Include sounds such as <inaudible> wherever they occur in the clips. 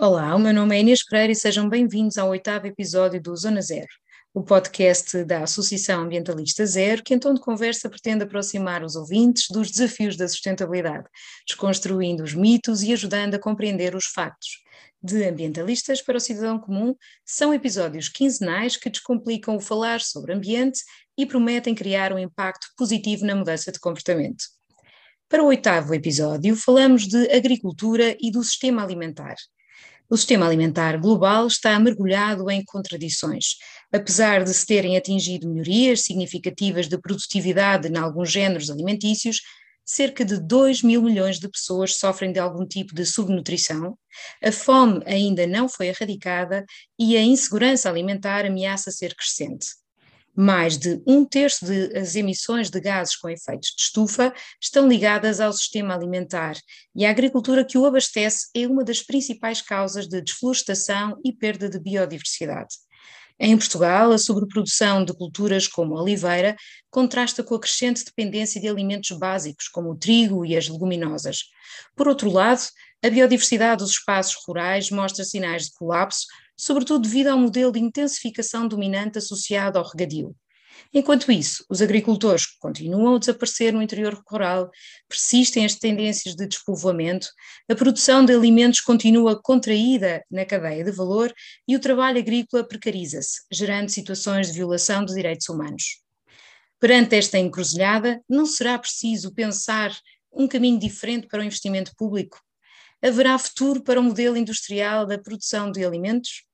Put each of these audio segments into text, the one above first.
Olá, o meu nome é Inês Pereira e sejam bem-vindos ao oitavo episódio do Zona Zero, o podcast da Associação Ambientalista Zero, que em tom de conversa pretende aproximar os ouvintes dos desafios da sustentabilidade, desconstruindo os mitos e ajudando a compreender os factos. De ambientalistas para o cidadão comum, são episódios quinzenais que descomplicam o falar sobre ambiente e prometem criar um impacto positivo na mudança de comportamento. Para o oitavo episódio, falamos de agricultura e do sistema alimentar. O sistema alimentar global está mergulhado em contradições. Apesar de se terem atingido melhorias significativas de produtividade em alguns géneros alimentícios, cerca de 2 mil milhões de pessoas sofrem de algum tipo de subnutrição, a fome ainda não foi erradicada e a insegurança alimentar ameaça ser crescente. Mais de um terço das emissões de gases com efeitos de estufa estão ligadas ao sistema alimentar e a agricultura que o abastece é uma das principais causas de desflorestação e perda de biodiversidade. Em Portugal, a sobreprodução de culturas como a oliveira contrasta com a crescente dependência de alimentos básicos, como o trigo e as leguminosas. Por outro lado, a biodiversidade dos espaços rurais mostra sinais de colapso, sobretudo devido ao modelo de intensificação dominante associado ao regadio. Enquanto isso, os agricultores continuam a desaparecer no interior rural, persistem as tendências de despovoamento, a produção de alimentos continua contraída na cadeia de valor e o trabalho agrícola precariza-se, gerando situações de violação de direitos humanos. Perante esta encruzilhada, não será preciso pensar um caminho diferente para o investimento público? Haverá futuro para o modelo industrial da produção de alimentos?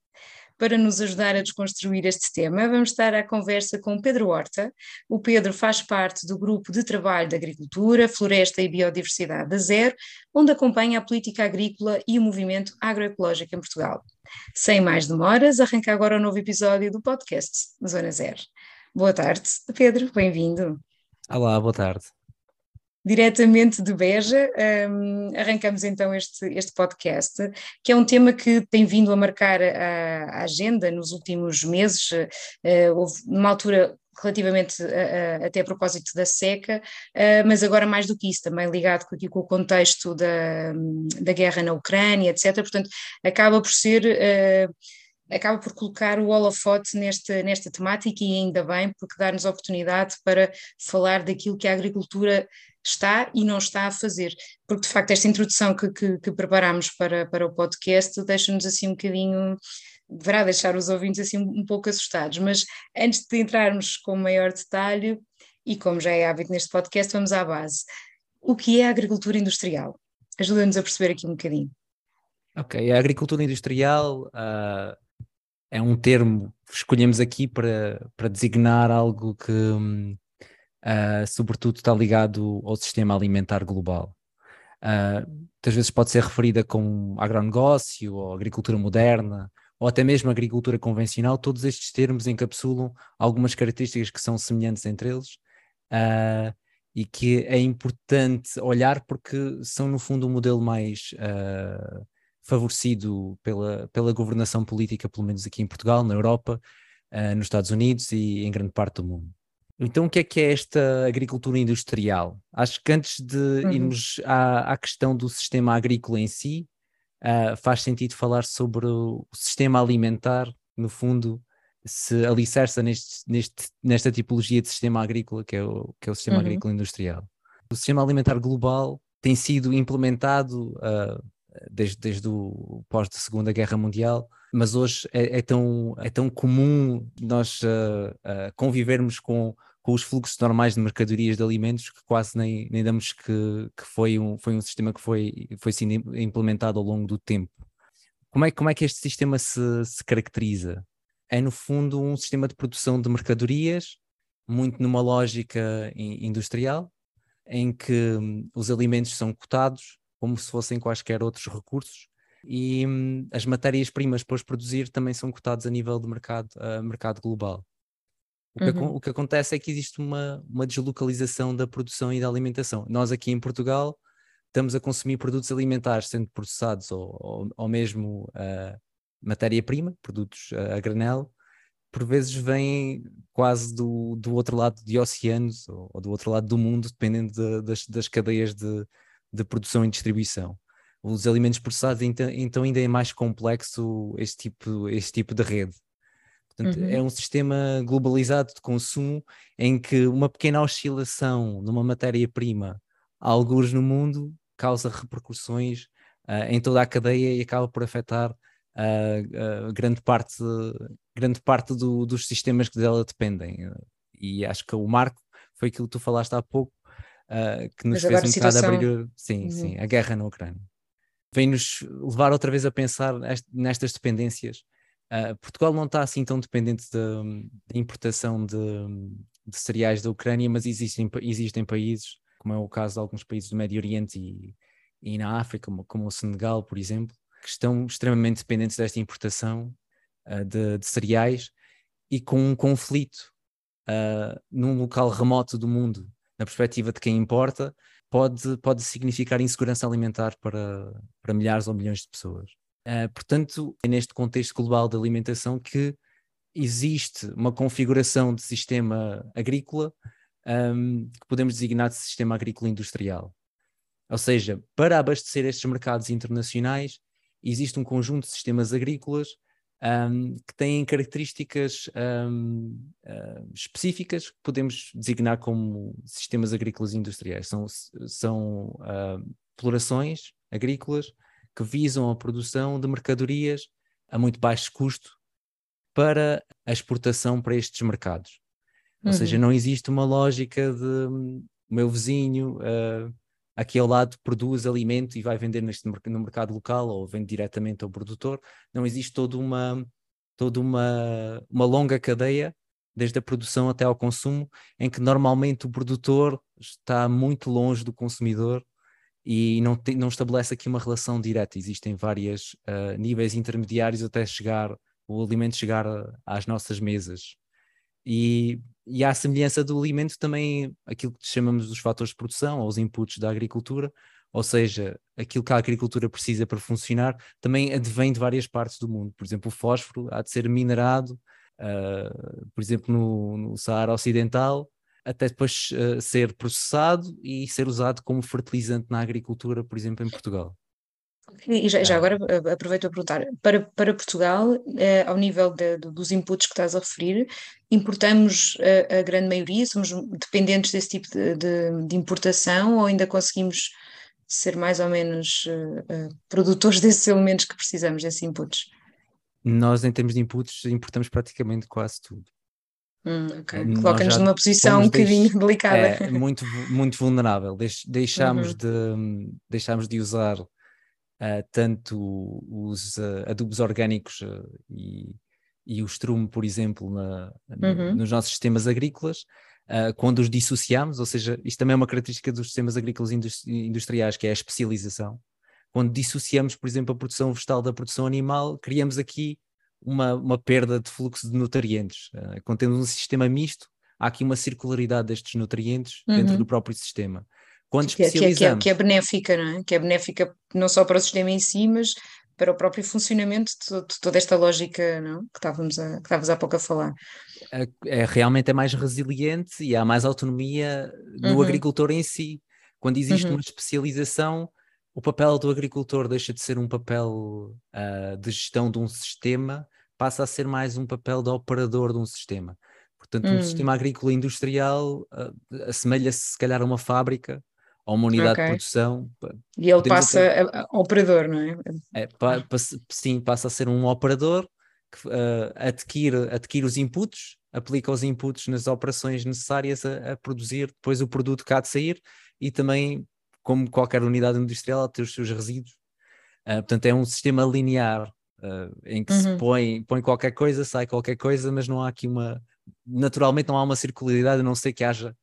Para nos ajudar a desconstruir este tema, vamos estar à conversa com Pedro Horta. O Pedro faz parte do grupo de trabalho de Agricultura, Floresta e Biodiversidade da Zero, onde acompanha a política agrícola e o movimento agroecológico em Portugal. Sem mais demoras, arranca agora o um novo episódio do podcast Zona Zero. Boa tarde, Pedro, bem-vindo. Olá, boa tarde diretamente de Beja. Um, arrancamos então este, este podcast, que é um tema que tem vindo a marcar a, a agenda nos últimos meses. Uh, houve uma altura relativamente até a propósito da seca, uh, mas agora mais do que isso, também ligado aqui, com o contexto da, da guerra na Ucrânia, etc. Portanto, acaba por ser. Uh, acaba por colocar o holofote nesta, nesta temática e ainda bem, porque dá-nos oportunidade para falar daquilo que a agricultura está e não está a fazer, porque de facto esta introdução que, que, que preparámos para, para o podcast deixa-nos assim um bocadinho, deverá deixar os ouvintes assim um pouco assustados, mas antes de entrarmos com maior detalhe, e como já é hábito neste podcast, vamos à base. O que é a agricultura industrial? Ajuda-nos a perceber aqui um bocadinho. Ok, a agricultura industrial uh, é um termo escolhemos aqui para, para designar algo que, uh, sobretudo está ligado ao sistema alimentar global. Uh, muitas vezes pode ser referida como agronegócio ou agricultura moderna ou até mesmo agricultura convencional, todos estes termos encapsulam algumas características que são semelhantes entre eles uh, e que é importante olhar porque são no fundo um modelo mais uh, favorecido pela, pela governação política, pelo menos aqui em Portugal, na Europa, uh, nos Estados Unidos e em grande parte do mundo. Então, o que é que é esta agricultura industrial? Acho que antes de uhum. irmos à, à, questão do sistema agrícola em si, uh, faz sentido falar sobre o sistema alimentar, no fundo, se alicerça neste, neste, nesta tipologia de sistema agrícola, que é o, que é o sistema uhum. agrícola industrial. O sistema alimentar global tem sido implementado uh, desde, desde o pós da Segunda Guerra Mundial, mas hoje é, é tão, é tão comum nós uh, uh, convivermos com, com os fluxos normais de mercadorias de alimentos que quase nem, nem damos que, que foi, um, foi um sistema que foi, foi sendo implementado ao longo do tempo. Como é, como é que este sistema se, se caracteriza? É, no fundo, um sistema de produção de mercadorias, muito numa lógica industrial, em que hum, os alimentos são cotados como se fossem quaisquer outros recursos e hum, as matérias-primas para os produzir também são cotadas a nível de mercado, uh, mercado global. O que, uhum. o que, acontece é que existe uma, uma deslocalização da produção e da alimentação. Nós aqui em Portugal estamos a consumir produtos alimentares sendo processados ou, ou, ou mesmo uh, matéria-prima, produtos uh, a granel, por vezes vêm quase do, do outro lado de oceanos ou, ou do outro lado do mundo, dependendo de, das, das cadeias de, de produção e distribuição. Os alimentos processados, então, ainda é mais complexo este tipo, este tipo de rede. Portanto, uhum. é um sistema globalizado de consumo em que uma pequena oscilação numa matéria-prima, alguns no mundo, causa repercussões uh, em toda a cadeia e acaba por afetar uh, uh, grande parte, grande parte do, dos sistemas que dela dependem. E acho que o marco foi aquilo que tu falaste há pouco, que nos fez um situação... bocado abrir sim, uhum. sim, a guerra na Ucrânia. Vem-nos levar outra vez a pensar nestas dependências Uh, Portugal não está assim tão dependente de, importação de, de, cereais da Ucrânia, mas existem, existem países, como é o caso de alguns países do Médio Oriente e, e na África, como, como, o Senegal, por exemplo, que estão extremamente dependentes desta importação uh, de, de, cereais e com um conflito uh, num local remoto do mundo, na perspectiva de quem importa, pode, pode significar insegurança alimentar para, para milhares ou milhões de pessoas. Uh, portanto, é neste contexto global de alimentação que existe uma configuração de sistema agrícola um, que podemos designar de sistema agrícola industrial. Ou seja, para abastecer estes mercados internacionais, existe um conjunto de sistemas agrícolas um, que têm características um, uh, específicas que podemos designar como sistemas agrícolas industriais. São, são uh, explorações agrícolas que visam a produção de mercadorias a muito baixo custo para a exportação para estes mercados. Ou uhum. seja, não existe uma lógica de hum, o meu vizinho uh, aqui ao lado produz alimento e vai vender neste, no mercado local ou vende diretamente ao produtor. Não existe toda uma, toda uma, uma longa cadeia, desde a produção até ao consumo, em que normalmente o produtor está muito longe do consumidor e não, te, não estabelece aqui uma relação direta. Existem vários uh, eh, níveis intermediários até chegar o alimento chegar a, às nossas mesas. E, e à semelhança do alimento também aquilo que chamamos dos fatores de produção ou os inputs da agricultura, ou seja, aquilo que a agricultura precisa para funcionar, também advém de várias partes do mundo. Por exemplo, o fósforo há de ser minerado, uh, por exemplo, no, no Saara Ocidental, até depois uh, ser processado e ser usado como fertilizante na agricultura, por exemplo, em Portugal. E já, já agora eh, aproveito a perguntar, para, para Portugal, eh, ao nível de, dos inputs que estás a referir, importamos a, a grande maioria, somos dependentes desse tipo de, de, de, importação ou ainda conseguimos ser mais ou menos uh, uh, produtores <laughs> desses elementos que precisamos, desses inputs? Nós, em termos de inputs, importamos praticamente quase tudo. Hum, okay. Coloca-nos numa posição um bocadinho deix... <laughs> delicada. É, muito, muito vulnerável. Deix, deixámos, uhum. de, deixámos de usar tanto os uh, adubos orgânicos uh, e, e o estrume, por exemplo, na, uhum. nos nossos sistemas agrícolas, quando os dissociamos, ou seja, isto também é uma característica dos sistemas agrícolas industriais, que é a especialização. Quando dissociamos, por exemplo, a produção vegetal da produção animal, criamos aqui uma, uma perda de fluxo de nutrientes. Uh, quando temos um sistema misto, há aqui uma circularidade destes nutrientes uhum. dentro do próprio sistema. Quando que, especializamos... que, é, que, é, que é benéfica, não é? Que é benéfica não só para o sistema em si, mas para o próprio funcionamento de, toda esta lógica não? Que, estávamos a, que estávamos há pouco a falar. É, é, realmente é mais resiliente e há mais autonomia no uhum. agricultor em si. Quando existe uhum. uma especialização, o papel do agricultor deixa de ser um papel uh, de gestão de um sistema passa a ser mais um papel de operador de um sistema. Portanto, hum. um sistema agrícola industrial uh, assemelha-se, se calhar, a uma fábrica ou uma unidade okay. de produção. E ele passa até... a, a, operador, não é? é pa, pa, sim, passa a ser um operador que uh, adquire, adquire os inputs, aplica os inputs nas operações necessárias a, a, produzir depois o produto que há de sair e também, como qualquer unidade industrial, tem os seus resíduos. Uh, portanto, é um sistema linear uh, em que uhum. se põe, põe qualquer coisa, sai qualquer coisa, mas não há aqui uma. Naturalmente não há uma circularidade, a não ser que haja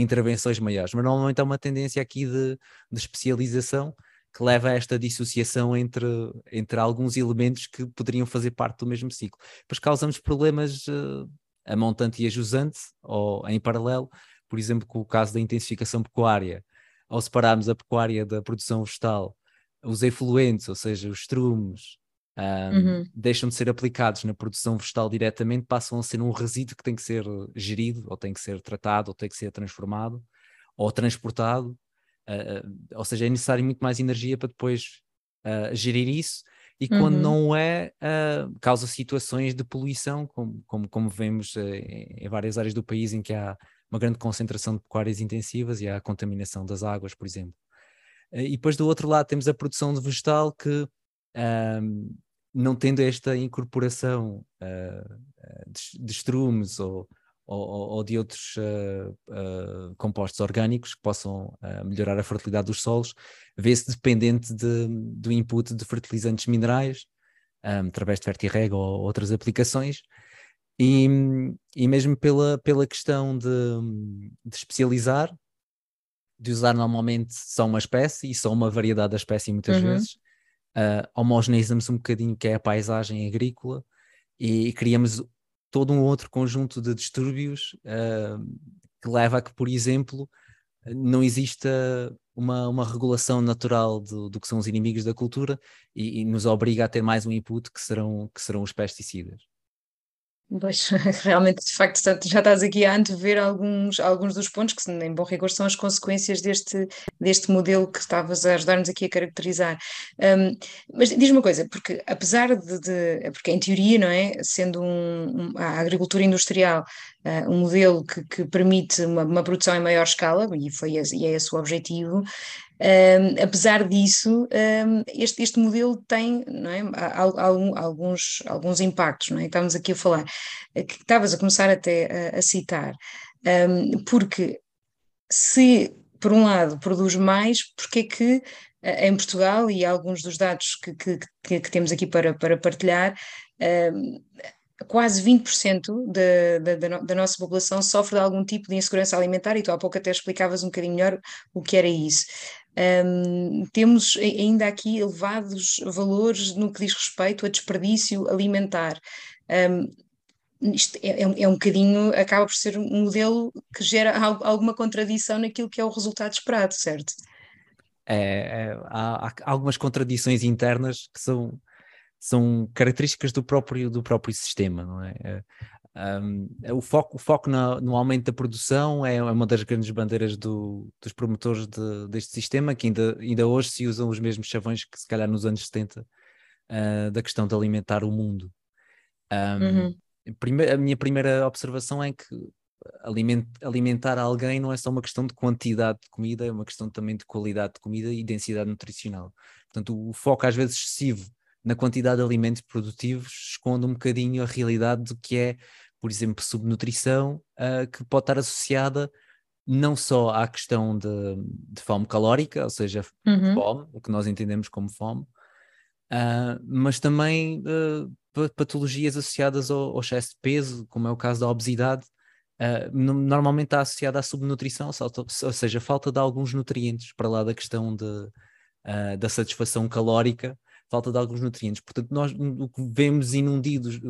intervenções maiores, mas normalmente há uma tendência aqui de, de especialização que leva a esta dissociação entre, entre alguns elementos que poderiam fazer parte do mesmo ciclo. Depois causamos problemas uh, a montante e a jusante, ou em paralelo, por exemplo, com o caso da intensificação pecuária, ao separarmos a pecuária da produção vegetal, os efluentes, ou seja, os estrumes, um, uhum. deixam de ser aplicados na produção vegetal diretamente, passam a ser um resíduo que tem que ser gerido, ou tem que ser tratado, ou tem que ser transformado, ou transportado. Uh, ou seja, é necessário muito mais energia para depois uh, gerir isso, e quando uhum. não é, causa situações de poluição, como, como, como vemos em várias áreas do país em que há uma grande concentração de pecuárias intensivas e há a contaminação das águas, por exemplo. e depois do outro lado temos a produção de vegetal que não tendo esta incorporação uh, de, de estrumes ou, ou, ou, de outros uh, uh, compostos orgânicos que possam melhorar a fertilidade dos solos, vê-se dependente de, do input de fertilizantes minerais, um, através de fertirrega ou outras aplicações, e, e mesmo pela, pela questão de, de especializar, de usar normalmente só uma espécie e só uma variedade da espécie muitas uhum. vezes, uh, homogeneizamos um bocadinho que é a paisagem agrícola e, e criamos todo um outro conjunto de distúrbios uh, que leva a que, por exemplo, não exista uma, uma regulação natural do, do que são os inimigos da cultura e, e, nos obriga a ter mais um input que serão, que serão os pesticidas. Pois, <laughs> realmente, de facto, já estás aqui a antever alguns, alguns dos pontos que, em bom rigor, são as consequências deste, deste modelo que estavas a ajudar-nos aqui a caracterizar. Um, mas diz-me uma coisa, porque apesar de, de, Porque em teoria, não é? Sendo um, um, a agricultura industrial uh, um modelo que, que permite uma, uma, produção em maior escala, e, foi e é esse o objetivo, um, apesar disso, um, este, este modelo tem é, alguns, alguns impactos, não é? Estávamos aqui a falar, eh, que estavas a começar até a, a citar, um, porque se por um lado produz mais, porque é que eh, em Portugal e alguns dos dados que, que, que temos aqui para, para partilhar, quase 20% da, da, da, nossa população sofre de algum tipo de insegurança alimentar, e tu há pouco até explicavas um bocadinho melhor o que era isso. Um, temos ainda aqui elevados valores no que diz respeito a desperdício alimentar. Um, isto é, é, é, um bocadinho, acaba por ser um modelo que gera alguma contradição naquilo que é o resultado esperado, certo? É, é, há, há, algumas contradições internas que são, são características do próprio, do próprio sistema, não é? Um, o foco, o foco na, no aumento da produção é, é uma das grandes bandeiras do, dos promotores de, deste sistema, que ainda, ainda hoje se usam os mesmos chavões que se calhar nos anos 70, uh, ah, da questão de alimentar o mundo. Um, uhum. a minha primeira observação é que alimentar alguém não é só uma questão de quantidade de comida, é uma questão também de qualidade de comida e densidade nutricional. Portanto, o foco às vezes excessivo na quantidade de alimentos produtivos esconde um bocadinho a realidade do que é por exemplo, subnutrição, uh, que pode estar associada não só à questão de, de fome calórica, ou seja, uhum. fome, o que nós entendemos como fome, uh, mas também uh, patologias associadas ao, ao, excesso de peso, como é o caso da obesidade, normalmente está associada à subnutrição, ou seja, falta de alguns nutrientes, para lá da questão de, da satisfação calórica, falta de alguns nutrientes. Portanto, nós o que vemos inundidos,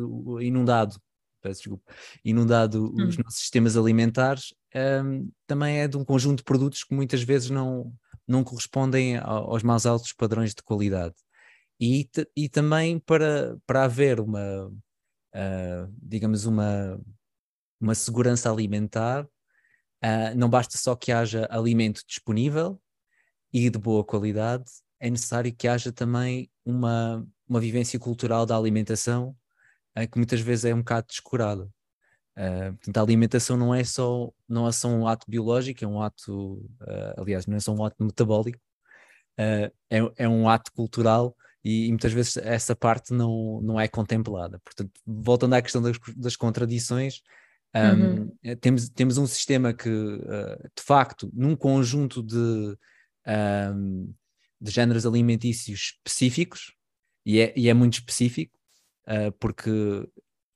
inundado peço desculpa, inundado hum. os nossos sistemas alimentares, um, também é de um conjunto de produtos que muitas vezes não, não correspondem aos mais altos padrões de qualidade. E, e também para, para haver uma, uh, digamos, uma, uma segurança alimentar, uh, não basta só que haja alimento disponível e de boa qualidade, é necessário que haja também uma, uma vivência cultural da alimentação que muitas vezes é um bocado descurada. Uh, portanto, a alimentação não é só não é só um ato biológico, é um ato, uh, aliás, não é só um ato metabólico, uh, é, é um ato cultural e, e, muitas vezes essa parte não, não é contemplada. Portanto, voltando à questão das, das contradições, um, uhum. temos, temos um sistema que, de facto, num conjunto de, um, de géneros alimentícios específicos, e é, e é muito específico, uh, porque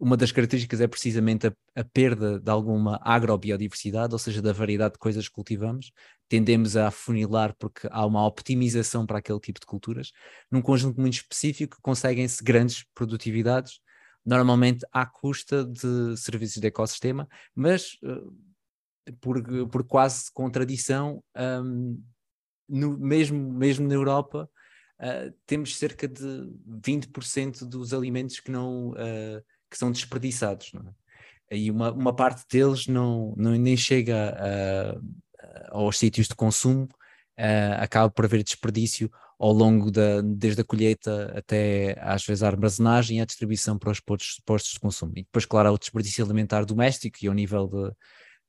uma das características é precisamente a, a, perda de alguma agrobiodiversidade, ou seja, da variedade de coisas que cultivamos. Tendemos a afunilar porque há uma optimização para aquele tipo de culturas. Num conjunto muito específico, conseguem-se grandes produtividades, normalmente à custa de serviços de ecossistema, mas uh, por, por quase contradição, um, no, mesmo, mesmo na Europa, uh, temos cerca de 20% dos alimentos que, não, uh, que são desperdiçados. Não é? E uma, uma parte deles não, não, nem chega a, aos sítios de consumo, acaba por haver desperdício ao longo da, desde a colheita até às vezes a armazenagem e a distribuição para os postos, postos de consumo. E depois, claro, há o desperdício alimentar doméstico e ao nível de,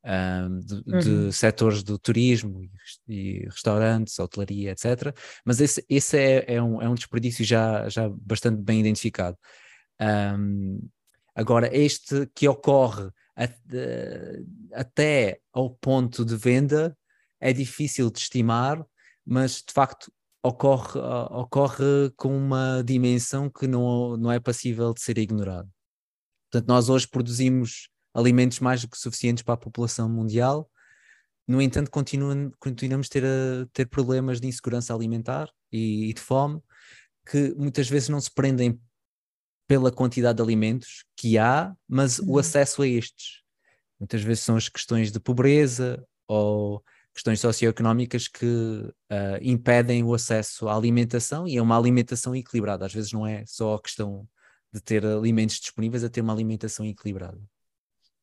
um, de, uhum. de, setores do turismo e, restaurantes, hotelaria, etc. Mas esse, esse é, é, um, é um desperdício já, já bastante bem identificado. Um, agora, este que ocorre até ao ponto de venda é difícil de estimar, mas de facto ocorre, ocorre com uma dimensão que não, não é passível de ser ignorado. Portanto, nós hoje produzimos alimentos mais do que suficientes para a população mundial. No entanto, continuamos a ter, a ter problemas de insegurança alimentar e, e de fome, que muitas vezes não se prendem pela quantidade de alimentos que há, mas uhum. o acesso a estes. Muitas vezes são as questões de pobreza ou questões socioeconómicas que uh, impedem o acesso à alimentação e é uma alimentação equilibrada. Às vezes não é só a questão de ter alimentos disponíveis, a ter uma alimentação equilibrada.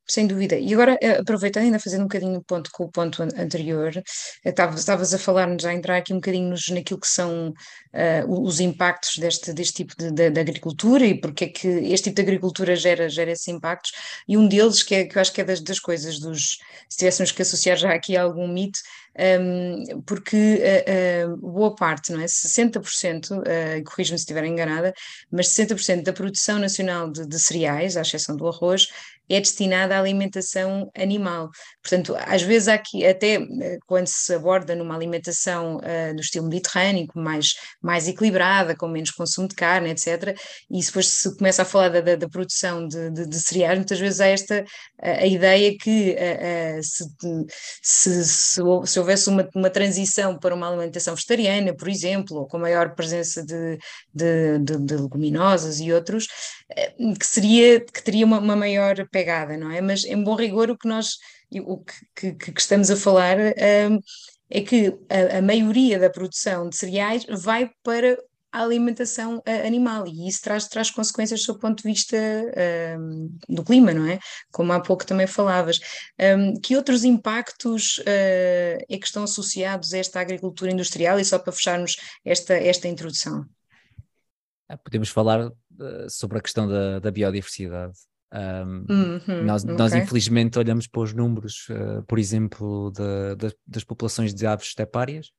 Sem dúvida. E agora, eh, aproveitando, ainda fazendo um bocadinho ponto com o ponto anterior, eh, estavas a falar-nos, a entrar aqui um bocadinho nos, naquilo que são uh, os impactos deste, deste tipo de, de, de, agricultura e porque é que este tipo de agricultura gera, gera esses impactos, e um deles, que, é, que eu acho que é das, das coisas, dos, se tivéssemos que associar já aqui a algum mito, um, porque uh, uh, boa parte, não é? 60%, uh, corrijo-me se estiver enganada, mas 60% da produção nacional de, de cereais, à exceção do arroz, é destinada à alimentação animal. Portanto, às vezes aqui, até eh, quando se aborda numa alimentação uh, do estilo mediterrâneo, mais, mais equilibrada, com menos consumo de carne, etc., e depois se começa a falar da, da, da produção de, de, de, cereais, muitas vezes há esta a, a ideia que uh, uh, se, se, se, se, houvesse uma, uma transição para uma alimentação vegetariana, por exemplo, ou com maior presença de, de, de leguminosas e outros, que seria que teria uma, uma maior pegada, não é? Mas em bom rigor o que nós o que, que, que estamos a falar um, é que a, a, maioria da produção de cereais vai para a alimentação uh, animal e isso traz, traz consequências do ponto de vista um, do clima, não é? Como há pouco também falavas. Um, que outros impactos uh, é que estão associados a esta agricultura industrial e só para fecharmos esta, esta introdução? Ah, podemos falar uh, sobre a questão da, da biodiversidade. Um, uhum, nós, okay. nós, infelizmente, olhamos para os números, uh, por exemplo, de, de, das populações de aves estepárias,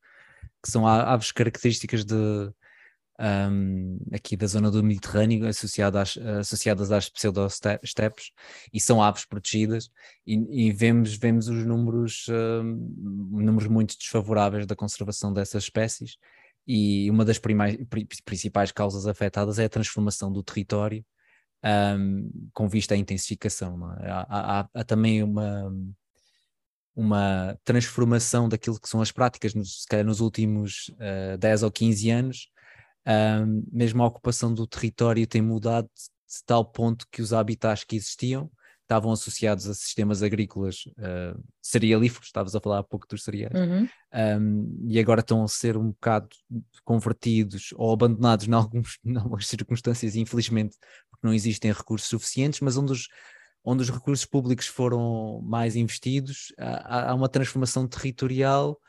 que são aves características de, um, aqui da zona do Mediterrâneo, associadas às, associadas às pseudo-estepes, e são aves protegidas, e, e vemos, vemos os números, um, números muito desfavoráveis da conservação dessas espécies, e uma das primais, principais causas afetadas é a transformação do território um, com vista à intensificação. É? Há, há, há, também uma, uma transformação daquilo que são as práticas, nos, se calhar nos últimos uh, ah, 10 ou 15 anos, um, mesmo a ocupação do território tem mudado de tal ponto que os habitats que existiam estavam associados a sistemas agrícolas uh, cerealíferos, estavas a falar há pouco dos cereais, uhum. um, e agora estão a ser um bocado convertidos ou abandonados em, alguns, <laughs> em algumas circunstâncias, infelizmente, porque não existem recursos suficientes, mas onde os, onde os recursos públicos foram mais investidos, há, há uma transformação territorial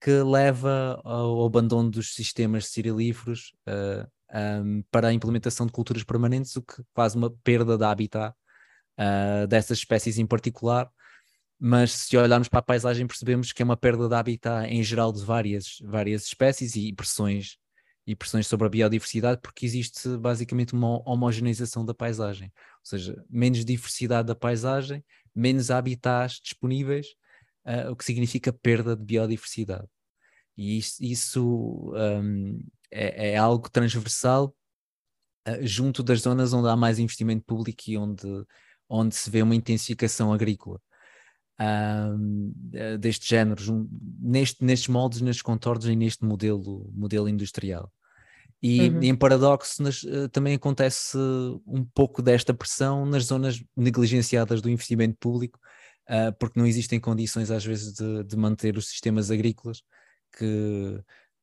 que leva ao abandono dos sistemas cerealíferos uh, um, para a implementação de culturas permanentes, o que faz uma perda de habitat uh, dessas espécies em particular, mas se olharmos para a paisagem percebemos que é uma perda de habitat em geral de várias, várias espécies e pressões, e pressões sobre a biodiversidade, porque existe basicamente uma homogeneização da paisagem, ou seja, menos diversidade da paisagem, menos habitats disponíveis, uh, o que significa perda de biodiversidade. E isso, isso um, é, é, algo transversal uh, junto das zonas onde há mais investimento público e onde onde se vê uma intensificação agrícola um, deste género, neste, nestes moldes, nestes contornos e neste modelo, modelo industrial. E uhum. em paradoxo nas, uh, também acontece um pouco desta pressão nas zonas negligenciadas do investimento público, uh, porque não existem condições às vezes de, de manter os sistemas agrícolas que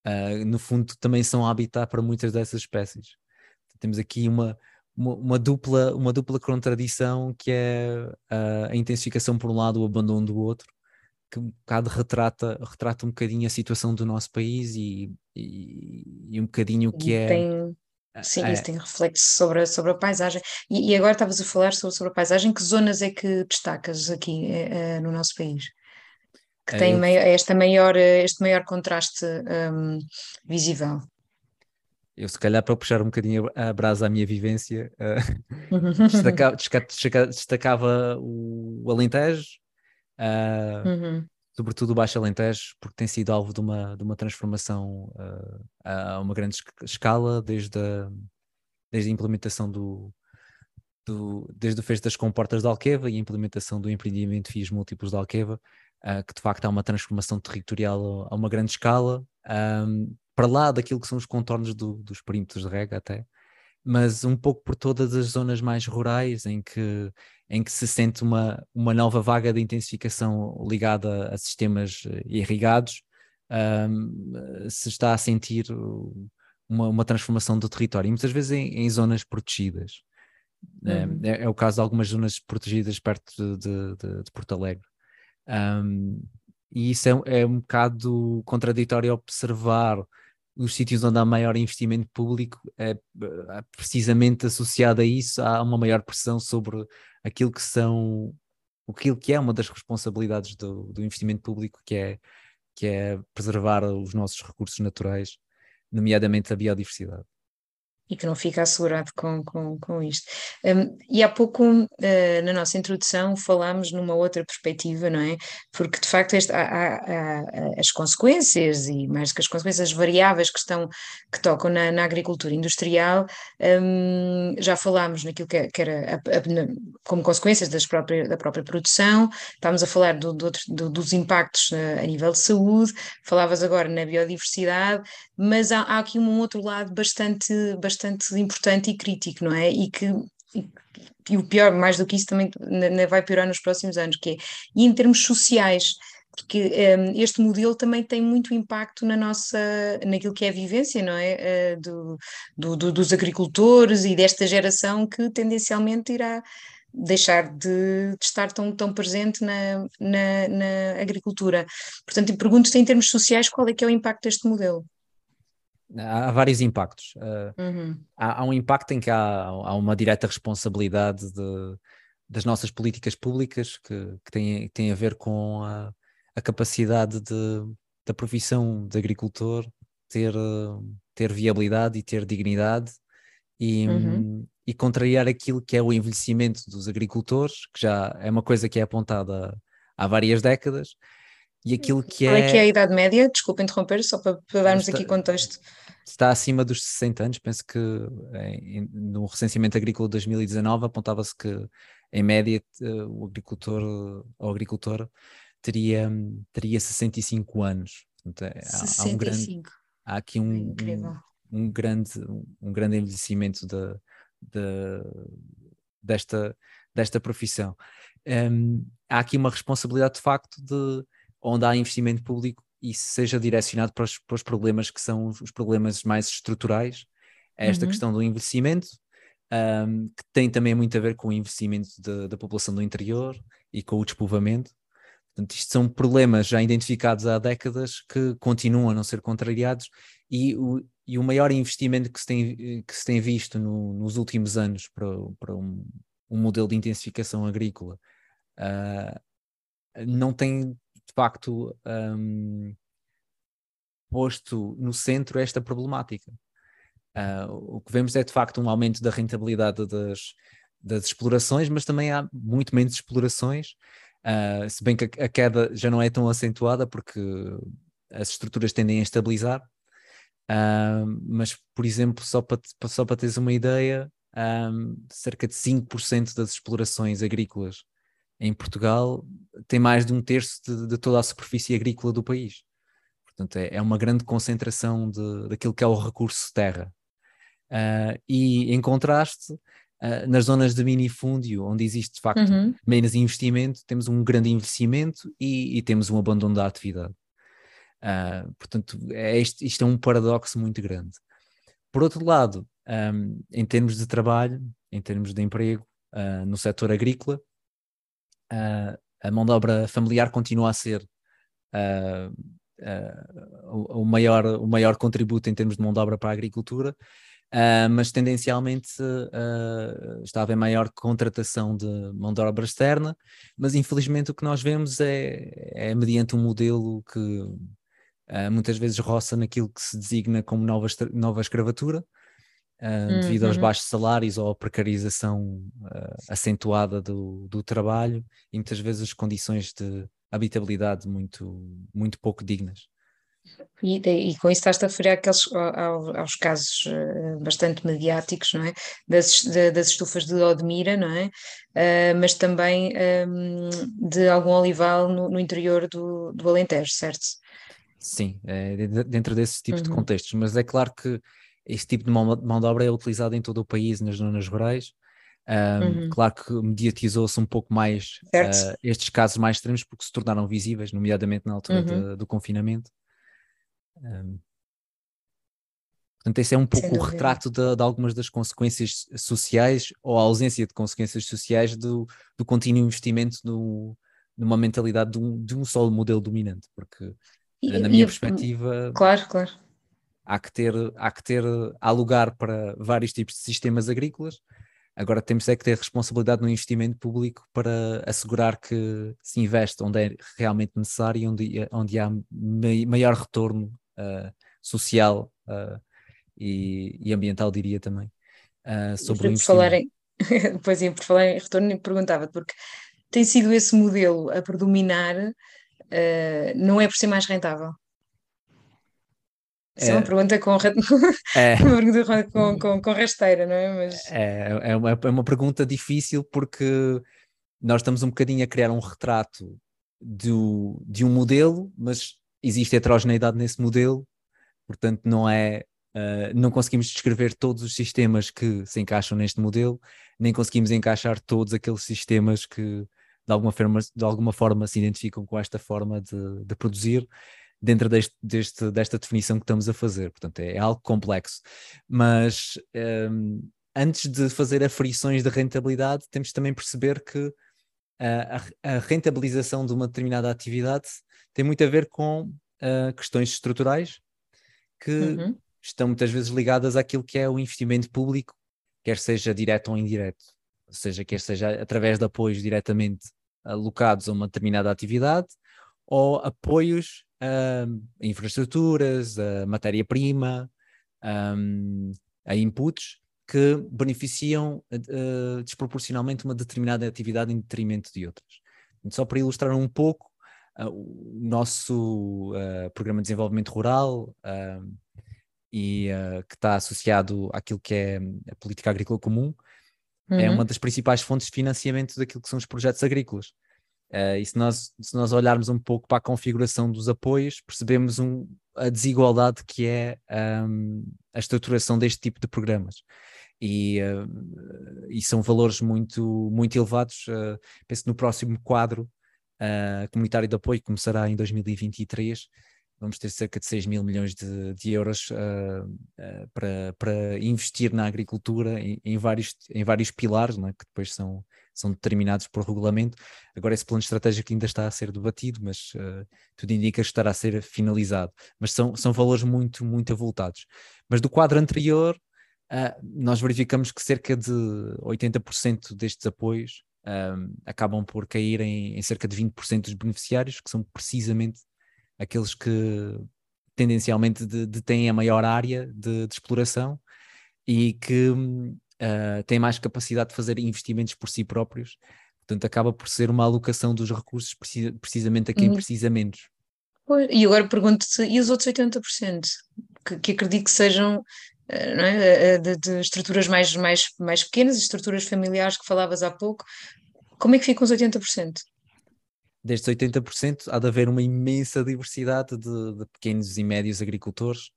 uh, no fundo também são habitat para muitas dessas espécies. Temos aqui uma, uma, uma, dupla, uma dupla contradição que é a intensificação por um lado, o abandono do outro, que um bocado retrata, retrata um bocadinho a situação do nosso país e, e, e um bocadinho o que é. Tem, sim, é, isso tem reflexo sobre, sobre a paisagem. E, e agora estavas a falar sobre, sobre a paisagem, que zonas é que destacas aqui é, é, no nosso país? Que tem eu... esta maior, este maior contraste um, visível. Eu, se calhar, para puxar um bocadinho a brasa à minha vivência, <laughs> uh, destacava, destacava, o Alentejo, uh, uhum. sobretudo o Baixo Alentejo, porque tem sido alvo de uma, de uma transformação uh, a uma grande escala, desde a, desde a implementação do, do, desde o fecho das comportas de Alqueva e a implementação do empreendimento FIIs múltiplos de Alqueva, uh, que de facto há uma transformação territorial a uma grande escala, um, para lá daquilo que são os contornos do, dos perímetros de rega até, mas um pouco por todas as zonas mais rurais em que em que se sente uma, uma nova vaga de intensificação ligada a sistemas eh, irrigados, um, se está a sentir uma, uma, transformação do território, e muitas vezes em, em zonas protegidas. Uhum. É, é, o caso de algumas zonas protegidas perto de, de, de Porto Alegre. Um, e isso é, é um bocado contraditório observar os sítios onde há maior investimento público, é, é, precisamente associado a isso, há uma maior pressão sobre aquilo que são, aquilo que é uma das responsabilidades do, do investimento público, que é, que é preservar os nossos recursos naturais, nomeadamente a biodiversidade e que não fica assegurado com, com, com isto. Um, e há pouco, uh, na nossa introdução, falámos numa outra perspectiva, não é? Porque, de facto, este, há, há, há, as consequências, e mais que as consequências, as variáveis que, estão, que tocam na, na agricultura industrial, um, já falámos naquilo que, que era a, a, como consequências das própria, da própria produção, estávamos a falar do, do, do, dos impactos uh, a nível de saúde, falavas agora na biodiversidade, mas há, há aqui um outro lado bastante, bastante bastante importante e crítico, não é? E que e, o pior, mais do que isso, também vai piorar nos próximos anos, que é, e em termos sociais, porque um, ehm, este modelo também tem muito impacto na nossa, naquilo que é a vivência, não é? Uh, do, do, do, dos agricultores e desta geração que tendencialmente irá deixar de, de estar tão, tão presente na, na, na agricultura. Portanto, pergunto-te em termos sociais qual é que é o impacto deste modelo? Há vários impactos. Uh, uhum. há, há, um impacto em que há, há uma direta responsabilidade de, das nossas políticas públicas que, que têm, têm a ver com a, a capacidade de, da profissão de agricultor ter, ter viabilidade e ter dignidade e, uhum. e contrariar aquilo que é o envelhecimento dos agricultores, que já é uma coisa que é apontada há várias décadas, e aquilo que Qual é... é que é a idade média? Desculpa interromper, só para, para darmos está, aqui contexto. Está acima dos 60 anos, penso que em, no recenseamento agrícola de 2019 apontava-se que em média o agricultor ou agricultora teria, teria 65 anos. Portanto, é, 65. Há, um grande, há aqui um, um, um, grande, um grande envelhecimento de, de, desta, desta profissão. Um, há aqui uma responsabilidade de facto de onde há investimento público e seja direcionado para os, para os problemas que são os problemas mais estruturais, esta uhum. questão do envelhecimento, um, que tem também muito a ver com o investimento de, da população do interior e com o despovoamento. Portanto, isto são problemas já identificados há décadas que continuam a não ser contrariados e o, e o maior investimento que se tem, que se tem visto no, nos últimos anos para, para um, um, modelo de intensificação agrícola uh, não tem de facto um, posto no centro esta problemática. Uh, o que vemos é de facto um aumento da rentabilidade das, das explorações, mas também há muito menos explorações, uh, se bem que a, queda já não é tão acentuada porque as estruturas tendem a estabilizar. Uh, mas, por exemplo, só para, só para teres uma ideia, um, cerca de 5% das explorações agrícolas em Portugal tem mais de um terço de, de toda a superfície agrícola do país. Portanto, é, é uma grande concentração de, daquilo que é o recurso terra. Uh, e em contraste, uh, nas zonas de minifúndio, onde existe de facto Uhum. menos investimento, temos um grande investimento e, e temos um abandono da atividade. Uh, portanto, é este, isto é um paradoxo muito grande. Por outro lado, um, em termos de trabalho, em termos de emprego, no setor agrícola, uh, a mão de obra familiar continua a ser o, o, maior, o maior contributo em termos de mão de obra para a agricultura, mas tendencialmente está a haver maior contratação de mão de obra externa, mas infelizmente o que nós vemos é, é mediante um modelo que uh, muitas vezes roça naquilo que se designa como nova, nova escravatura, uh, devido aos uhum. baixos salários ou à precarização uh, acentuada do, do trabalho e muitas vezes as condições de habitabilidade muito, muito pouco dignas. E, e, com isso estás-te a referir àqueles, aos, aos casos bastante mediáticos, não é? Das, das estufas de Odmira, não é? Uh, mas também um, de algum olival no, no interior do, do Alentejo, certo? Sim, é, dentro desse tipo uhum. de contextos, mas é claro que este tipo de mão, mão de obra é utilizado em todo o país, nas zonas rurais. Um, uhum. Claro que mediatizou-se um pouco mais uh, estes casos mais extremos porque se tornaram visíveis, nomeadamente na altura uhum. de, do confinamento. Um, portanto, esse é um pouco o retrato de, de, algumas das consequências sociais ou a ausência de consequências sociais do, do contínuo investimento no, numa mentalidade de um, de um só modelo dominante, porque e, na minha perspectiva. Claro, claro. Há que, ter, há que ter, há lugar para vários tipos de sistemas agrícolas. Agora temos é que ter responsabilidade no investimento público para assegurar que se investe onde é realmente necessário e onde, onde há maior retorno uh, social uh, e, e, ambiental, diria também, uh, sobre o investimento. Falar <laughs> pois é, por falar em retorno, perguntava porque tem sido esse modelo a predominar não é por ser mais rentável? Isso é, <laughs> é. uma pergunta com, é, uma pergunta com, com, com, rasteira, não é? Mas... É, é, uma, é uma pergunta difícil porque nós estamos um bocadinho a criar um retrato do, de um modelo, mas existe heterogeneidade nesse modelo, portanto não é Uh, não conseguimos descrever todos os sistemas que se encaixam neste modelo, nem conseguimos encaixar todos aqueles sistemas que de alguma forma, de alguma forma se identificam com esta forma de, de produzir dentro deste, deste, desta definição que estamos a fazer. Portanto, é, é algo complexo. Mas um, antes de fazer aferições de rentabilidade, temos também perceber que a, a, rentabilização de uma determinada atividade tem muito a ver com uh, questões estruturais que uhum. estão muitas vezes ligadas àquilo que é o investimento público, quer seja direto ou indireto, ou seja, quer seja através de apoios diretamente alocados a uma determinada atividade ou apoios a infraestruturas, a matéria-prima, um, a inputs que beneficiam uh, desproporcionalmente uma determinada atividade em detrimento de outras. Só para ilustrar um pouco, uh, o nosso uh, programa de desenvolvimento rural e que está associado àquilo que é a política agrícola comum, é uhum. é uma das principais fontes de financiamento daquilo que são os projetos agrícolas. Uh, e se nós, se nós olharmos um pouco para a configuração dos apoios, percebemos um, a desigualdade que é um, a estruturação deste tipo de programas. E, uh, e são valores muito, muito elevados. Uh, penso no próximo quadro comunitário de apoio, que começará em 2023, vamos ter cerca de 6 mil milhões de, de euros uh, uh, para, para investir na agricultura em, em, vários, em vários pilares, é? que depois são, são determinados por regulamento. Agora, esse plano estratégico ainda está a ser debatido, mas uh, tudo indica que estará a ser finalizado. Mas são, são valores muito, muito avultados. Mas do quadro anterior, nós verificamos que cerca de 80% destes apoios acabam por cair em, em cerca de 20% dos beneficiários, que são precisamente aqueles que tendencialmente detêm a maior área de, de exploração e que uh, têm mais capacidade de fazer investimentos por si próprios. Portanto, acaba por ser uma alocação dos recursos precisa, precisamente a quem uhum. precisa menos. E agora pergunto-te, e os outros 80%? Que, que acredito que sejam uh, é? de, de, estruturas mais, mais, mais pequenas, estruturas familiares que falavas há pouco, como é que ficam os 80%? Destes 80%, há de haver uma imensa diversidade de, de pequenos e médios agricultores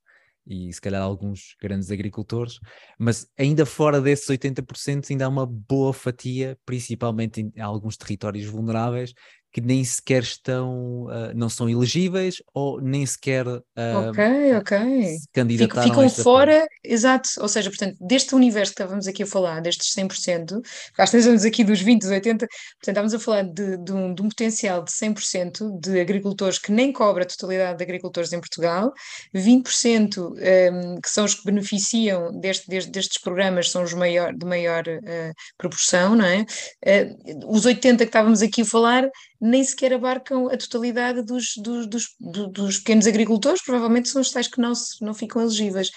e se calhar alguns grandes agricultores, mas ainda fora desses 80% ainda há uma boa fatia, principalmente em alguns territórios vulneráveis, que nem sequer estão, uh, não são elegíveis ou nem sequer uh, ok, ok. se candidataram Ficam fora, exato, ou seja, portanto, deste universo que estávamos aqui a falar, destes 100%, porque às vezes estamos aqui dos 20, dos 80, portanto estávamos a falar de, de, um, de um potencial de 100% de agricultores que nem cobra a totalidade de agricultores em Portugal, 20% um, ehm, que são os que beneficiam deste, deste, destes programas são os maior, de maior uh, proporção, não é? Uh, os 80 que estávamos aqui a falar nem sequer abarcam a totalidade dos, dos, dos, dos pequenos agricultores, provavelmente são os tais que não, se, não ficam elegíveis.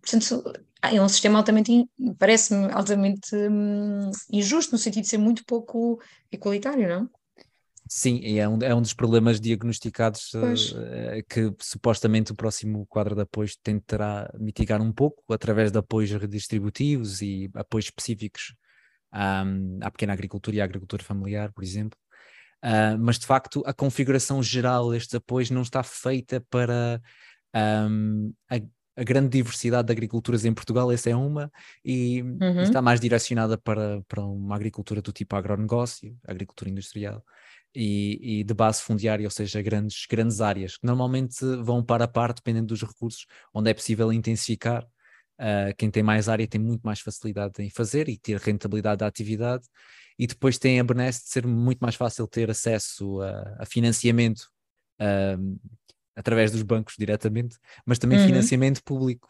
Portanto, é um sistema altamente, parece-me altamente hum, injusto, no sentido de ser muito pouco igualitário, não? Sim, é um, é um dos problemas diagnosticados uh, que supostamente o próximo quadro de apoio tentará mitigar um pouco através de apoios redistributivos e apoios específicos um, à pequena agricultura e à agricultura familiar, por exemplo. Uh, mas de facto a configuração geral destes apoios não está feita para um, a, a, grande diversidade de agriculturas em Portugal, essa é uma, e, uhum. está mais direcionada para, para uma agricultura do tipo agronegócio, agricultura industrial. E, e, de base fundiária, ou seja, grandes, grandes áreas, que normalmente vão para a parte, dependendo dos recursos, onde é possível intensificar. Uh, quem tem mais área tem muito mais facilidade em fazer e ter rentabilidade da atividade, e depois tem a benesse de ser muito mais fácil ter acesso a, a financiamento uh, através dos bancos diretamente, mas também uhum. financiamento público.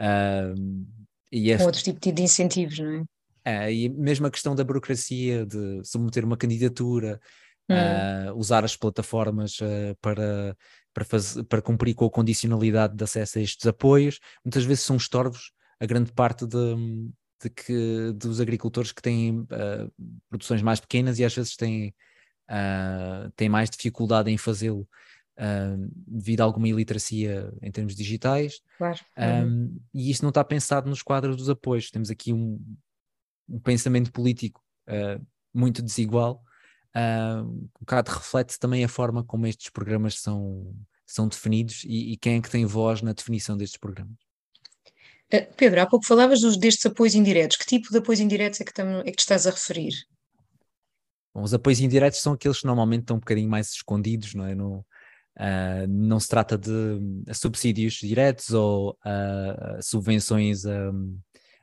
Uh, e este, outro tipo de incentivos, não é? é? e mesmo a questão da burocracia, de submeter uma candidatura, uhum. uh, usar as plataformas uh, para, para, fazer, para cumprir com a condicionalidade de acesso a estes apoios, muitas vezes são estorvos a grande parte de, de que, dos agricultores que têm uh, produções mais pequenas e às vezes têm, uh, têm mais dificuldade em fazê-lo uh, devido a alguma iliteracia em termos digitais. Claro. Um, e isso não está pensado nos quadros dos apoios. Temos aqui um, um pensamento político muito desigual. Um bocado reflete também a forma como estes programas são, são definidos e, e quem é que tem voz na definição destes programas. Eh, Pedro, há pouco falavas dos, destes apoios indiretos. Que tipo de apoios indiretos é que, tam, é que te estás a referir? Bom, os apoios indiretos são aqueles que normalmente estão um bocadinho mais escondidos, não é? No, uh, não se trata de subsídios diretos ou uh, subvenções a,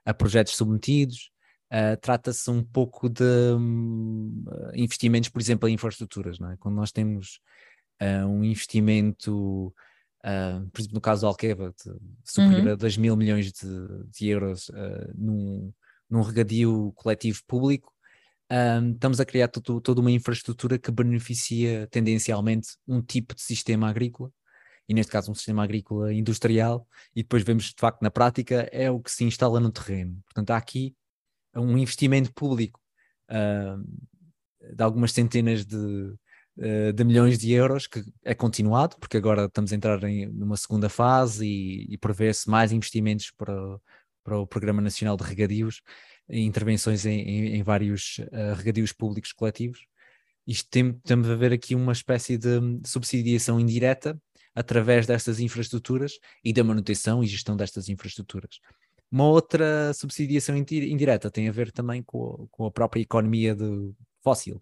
a, projetos submetidos. Uh, Trata-se um pouco de um, investimentos, por exemplo, em infraestruturas, não é? Quando nós temos um investimento Uh, por exemplo, no caso do Alqueva, superior uhum. a 2 mil milhões de, de euros uh, num, num regadio coletivo público, um, estamos a criar todo, toda uma infraestrutura que beneficia tendencialmente um tipo de sistema agrícola, e neste caso um sistema agrícola industrial, e depois vemos de facto na prática é o que se instala no terreno. Portanto, há aqui um investimento público uh, de algumas centenas de, de milhões de euros, que é continuado, porque agora estamos a entrar em numa segunda fase e, e prevê-se mais investimentos para, para o Programa Nacional de Regadios e intervenções em, em, em vários uh, regadios públicos coletivos. Isto tem, temos a ver aqui uma espécie de subsidiação indireta através destas infraestruturas e da manutenção e gestão destas infraestruturas. Uma outra subsidiação indireta tem a ver também com, com a própria economia de fóssil,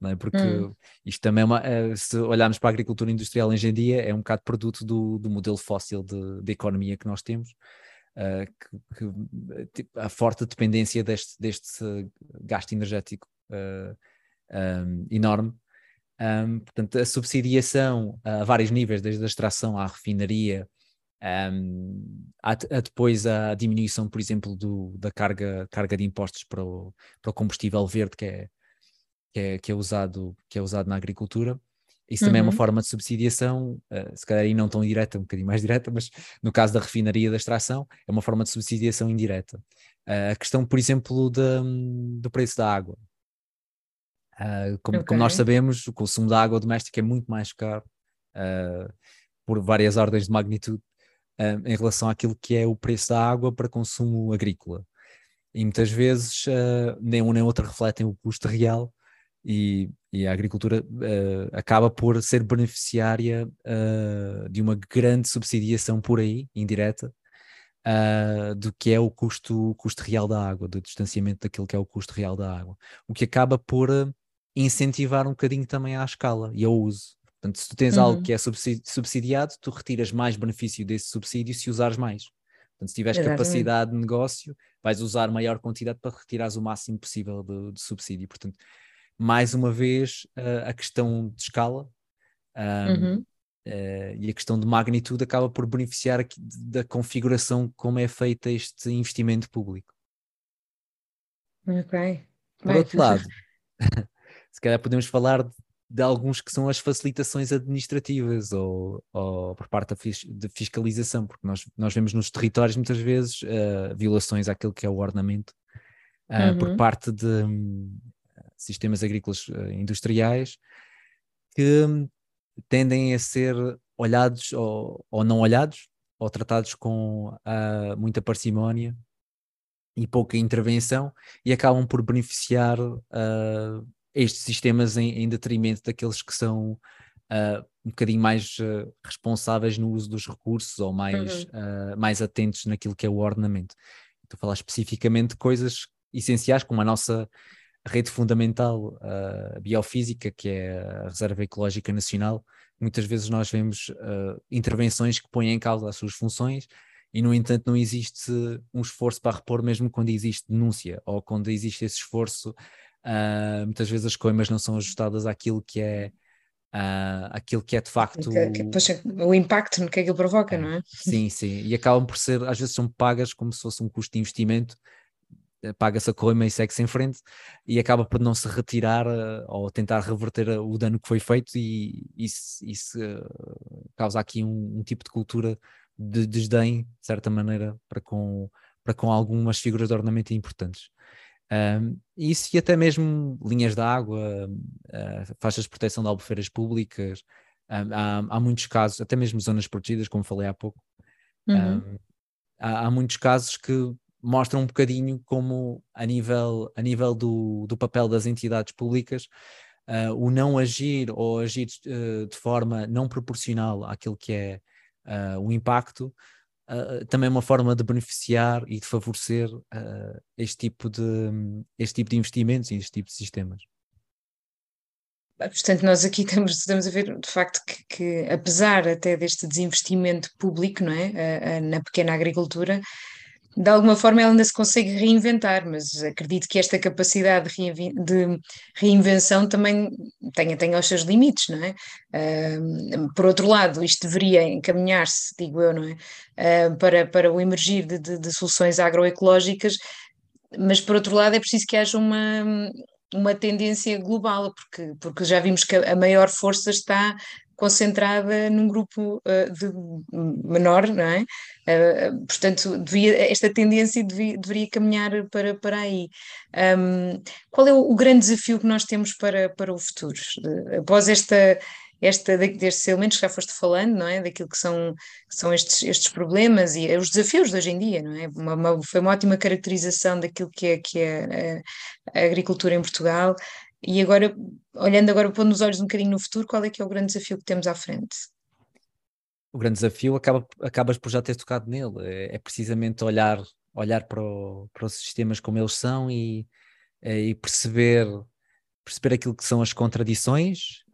não é? Porque hum. isto também é uma, é, se olharmos para a agricultura industrial hoje em dia, é um bocado produto do, do modelo fóssil de, de economia que nós temos, uh, que, que, tipo, a forte dependência deste, deste gasto energético uh, um, enorme. Um, portanto, a subsidiação a vários níveis, desde a extração à refinaria, um, há, há, depois a diminuição, por exemplo, do, da carga, carga de impostos para o, para o combustível verde, que é que é, que é, usado, que é usado na agricultura. Isso também uhum. é uma uhum. forma de subsidiação, uh, se calhar aí não tão direta, um bocadinho mais direta, mas no caso da refinaria da extração, é uma forma de subsidiação indireta. Uh, a questão, por exemplo, de, do preço da água. Uh, como, okay. como, nós sabemos, o consumo da água doméstica é muito mais caro, por várias ordens de magnitude, em relação àquilo que é o preço da água para consumo agrícola. E muitas vezes nem um nem outro refletem o custo real e, e a agricultura uh, acaba por ser beneficiária uh, de uma grande subsidiação por aí, indireta, uh, do que é o custo, custo real da água, do distanciamento daquilo que é o custo real da água, o que acaba por incentivar um bocadinho também à escala e ao uso. Portanto, se tu tens uhum. algo que é subsidiado, tu retiras mais benefício desse subsídio se usares mais. Portanto, se tiveres Exatamente. capacidade de negócio, vais usar maior quantidade para retirares o máximo possível de, de subsídio. Portanto, mais uma vez, uh, a questão de escala um, uhum. uh, e a questão de magnitude acaba por beneficiar da configuração como é feita este investimento público. Ok. Por outro lado, <laughs> <laughs> se calhar podemos falar de alguns que são as facilitações administrativas ou, ou por parte da fiscalização, porque nós, nós vemos nos territórios muitas vezes uh, violações àquilo que é o ordenamento uh, uhum. por parte de sistemas agrícolas uh, industriais que um, tendem a ser olhados ou, ou, não olhados ou tratados com muita parcimónia e pouca intervenção e acabam por beneficiar estes sistemas em, em detrimento daqueles que são uh, um bocadinho mais uh, responsáveis no uso dos recursos ou mais, uhum. uh, mais atentos naquilo que é o ordenamento. Estou a falar especificamente de coisas essenciais, como a nossa rede fundamental, a biofísica, que é a Reserva Ecológica Nacional. Muitas vezes nós vemos intervenções que põem em causa as suas funções e, no entanto, não existe um esforço para repor, mesmo quando existe denúncia ou quando existe esse esforço Uh, muitas vezes as coimas não são ajustadas àquilo que é uh, aquilo que é de facto o impacto no que é que ele provoca, não é? Sim, sim, e acabam por ser, às vezes são pagas como se fosse um custo de investimento, paga-se a coima e segue-se em frente e acaba por não se retirar uh, ou tentar reverter o dano que foi feito e isso, isso causa aqui um, um, tipo de cultura de desdém, de certa maneira, para com, para com algumas figuras de ornamento importantes. Um, isso e até mesmo linhas de água, uh, faixas de proteção de albufeiras públicas, um, há, há, muitos casos, até mesmo zonas protegidas, como falei há pouco, uhum. um, há, há, muitos casos que mostram um bocadinho como a nível, a nível do, do papel das entidades públicas, uh, o não agir ou agir uh, de forma não proporcional àquilo que é o impacto, uh, também uma forma de beneficiar e de favorecer uh, este, tipo de, este tipo de investimentos e este tipo de sistemas. Portanto, nós aqui estamos, estamos a ver de facto que, que apesar até deste desinvestimento público não é, na pequena agricultura, de alguma forma ela ainda se consegue reinventar, mas acredito que esta capacidade de, reinvenção também tenha, tenha os seus limites, não é? Uh, por outro lado, isto deveria encaminhar-se, digo eu, não é? Uh, para, para o emergir de, de, de, soluções agroecológicas, mas por outro lado é preciso que haja uma, uma tendência global, porque, porque já vimos que a maior força está concentrada num grupo uh, de menor, não é? Uh, portanto, devia, esta tendência devia, deveria caminhar para, para aí. Um, qual é o, o, grande desafio que nós temos para, para o futuro? Uh, após esta, esta, destes elementos que já foste falando, não é? Daquilo que são, são estes, estes problemas e os desafios de hoje em dia, não é? Uma, uma, foi uma ótima caracterização daquilo que é, que é a, a agricultura em Portugal e agora, olhando agora, pondo os olhos um bocadinho no futuro, qual é que é o grande desafio que temos à frente? O grande desafio acaba, acabas por já ter tocado nele, é, é precisamente olhar, olhar para, o, para os sistemas como eles são e, é, e perceber, perceber aquilo que são as contradições,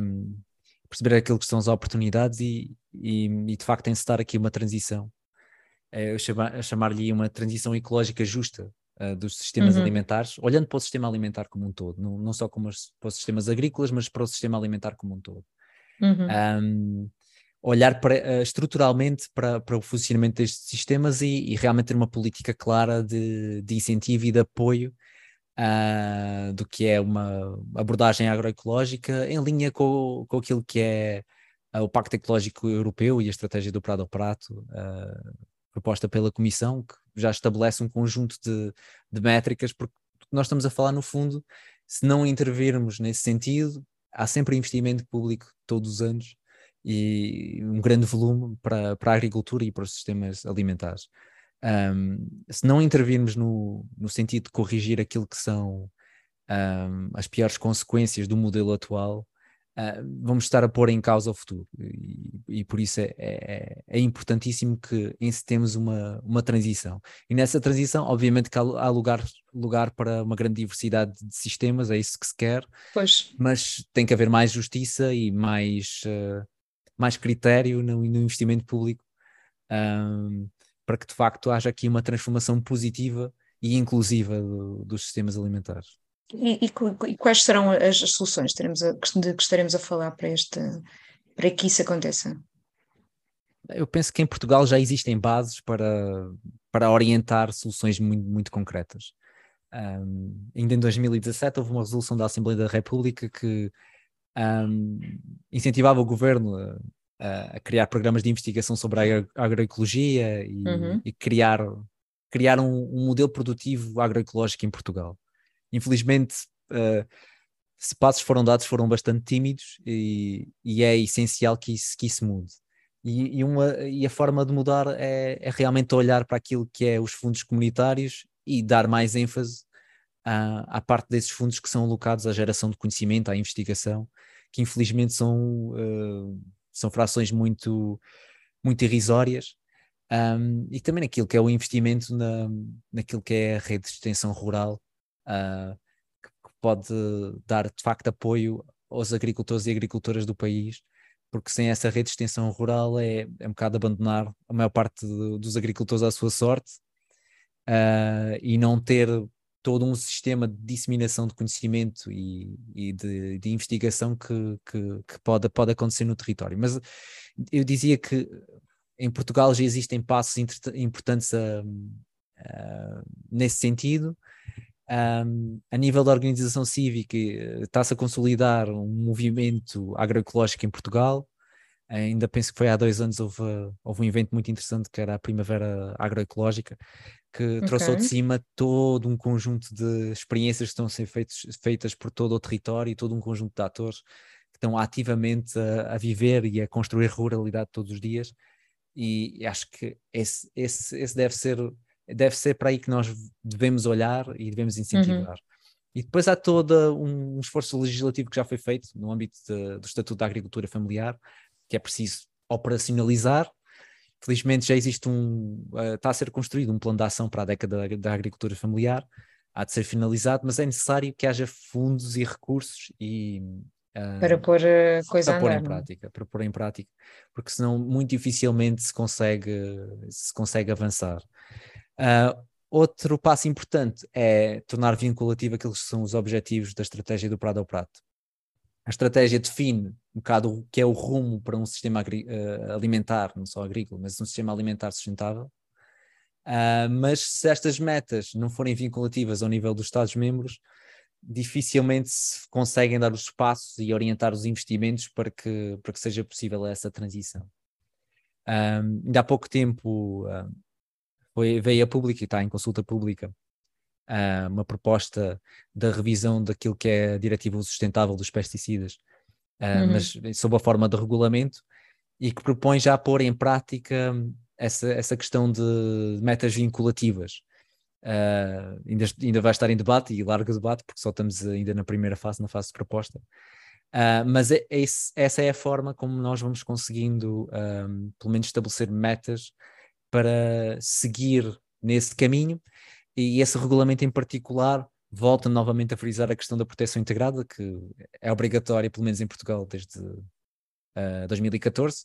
um, perceber aquilo que são as oportunidades e, e, e de facto encetar aqui uma transição. É, eu chama, chamar-lhe uma transição ecológica justa, uh, dos sistemas uhum. alimentares, olhando para o sistema alimentar como um todo, não, não só como os, para os sistemas agrícolas, mas para o sistema alimentar como um todo. Uhum. Um, olhar para, uh, estruturalmente para, para o funcionamento destes sistemas e, e, realmente ter uma política clara de, de incentivo e de apoio uh, do que é uma abordagem agroecológica em linha com, com aquilo que é uh, o Pacto Ecológico Europeu e a estratégia do Prado ao Prato, proposta pela Comissão, que já estabelece um conjunto de, de métricas, porque nós estamos a falar, no fundo, se não intervirmos nesse sentido, há sempre investimento público todos os anos e um grande volume para, para a agricultura e para os sistemas alimentares. Um, se não intervirmos no, no sentido de corrigir aquilo que são um, as piores consequências do modelo atual, uh, vamos estar a pôr em causa o futuro. E, e por isso é, é, é, importantíssimo que encetemos uma, uma transição. E nessa transição, obviamente, que há, há lugar, lugar para uma grande diversidade de sistemas, é isso que se quer, pois. mas tem que haver mais justiça e mais, uh, mais critério no, no investimento público. Um, para que de facto haja aqui uma transformação positiva e inclusiva do, dos sistemas alimentares. E, e, e, quais serão as, soluções teremos a, de que estaremos a falar para, este, para que isso aconteça? Eu penso que em Portugal já existem bases para, para orientar soluções muito, muito concretas. Um, ainda em 2017 houve uma resolução da Assembleia da República que um, incentivava o governo a, a, criar programas de investigação sobre a agroecologia e, uhum. e criar, criar um, um modelo produtivo agroecológico em Portugal. Infelizmente, uh, se passos foram dados, foram bastante tímidos e, e é essencial que isso, que isso mude. E, e, uma, e a forma de mudar é, é, realmente olhar para aquilo que é os fundos comunitários e dar mais ênfase à, à parte desses fundos que são alocados à geração de conhecimento, à investigação, que infelizmente são, uh, são frações muito, muito irrisórias. Um, e também naquilo que é o investimento na, naquilo que é a rede de extensão rural, uh, que, pode dar de facto apoio aos agricultores e agricultoras do país, porque sem essa rede de extensão rural é, é um bocado abandonar a maior parte dos agricultores à sua sorte uh, e não ter todo um sistema de disseminação de conhecimento e, e de, de, investigação que, que, que, pode, pode acontecer no território. Mas eu dizia que em Portugal já existem passos importantes a, a, nesse sentido, um, a nível da organização cívica, eh, está-se a consolidar um movimento agroecológico em Portugal. Ainda penso que foi há dois anos houve, houve um evento muito interessante que era a Primavera Agroecológica, que okay. trouxe ao de cima todo um conjunto de experiências que estão a ser feitos, feitas por todo o território e todo um conjunto de atores que estão ativamente a, a viver e a construir ruralidade todos os dias. E acho que esse, esse, esse deve ser deve ser para aí que nós devemos olhar e devemos incentivar. Uhum. E depois há todo um esforço legislativo que já foi feito no âmbito de, do Estatuto da Agricultura Familiar, que é preciso operacionalizar. Felizmente já existe um, uh, está a ser construído um plano de ação para a década da, da agricultura familiar, há de ser finalizado, mas é necessário que haja fundos e recursos e uh, para pôr a coisa para pôr em prática, para pôr em prática, porque senão muito dificilmente se consegue se consegue avançar. Uh, outro passo importante é tornar vinculativo aqueles que são os objetivos da estratégia do Prado ao Prato. A estratégia define um bocado o que é o rumo para um sistema uh, alimentar, não só agrícola, mas um sistema alimentar sustentável. Uh, mas se estas metas não forem vinculativas ao nível dos Estados-membros, dificilmente se conseguem dar os espaços e orientar os investimentos para que, para que seja possível essa transição. Um, ainda há pouco tempo, foi, veio a público e está em consulta pública uh, uma proposta da revisão daquilo que é a diretiva sustentável dos pesticidas, uh, uhum. mas sob a forma de regulamento, e que propõe já pôr em prática essa, essa questão de metas vinculativas. Uh, ainda, ainda vai estar em debate e largo debate, porque só estamos ainda na primeira fase, na fase de proposta. Uh, mas é, é essa é a forma como nós vamos conseguindo, um, pelo menos, estabelecer metas para seguir nesse caminho e esse regulamento em particular volta novamente a frisar a questão da proteção integrada, que é obrigatória, pelo menos em Portugal, desde uh, ah, 2014.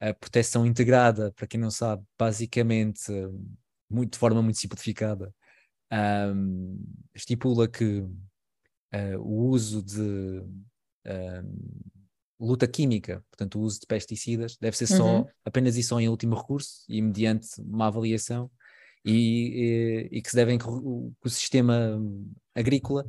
A proteção integrada, para quem não sabe, basicamente, muito, de forma muito simplificada, um, estipula que uh, o uso de um, luta química, portanto o uso de pesticidas, deve ser só, uhum. apenas e só em último recurso e mediante uma avaliação e, e, e que se devem, que o, o sistema agrícola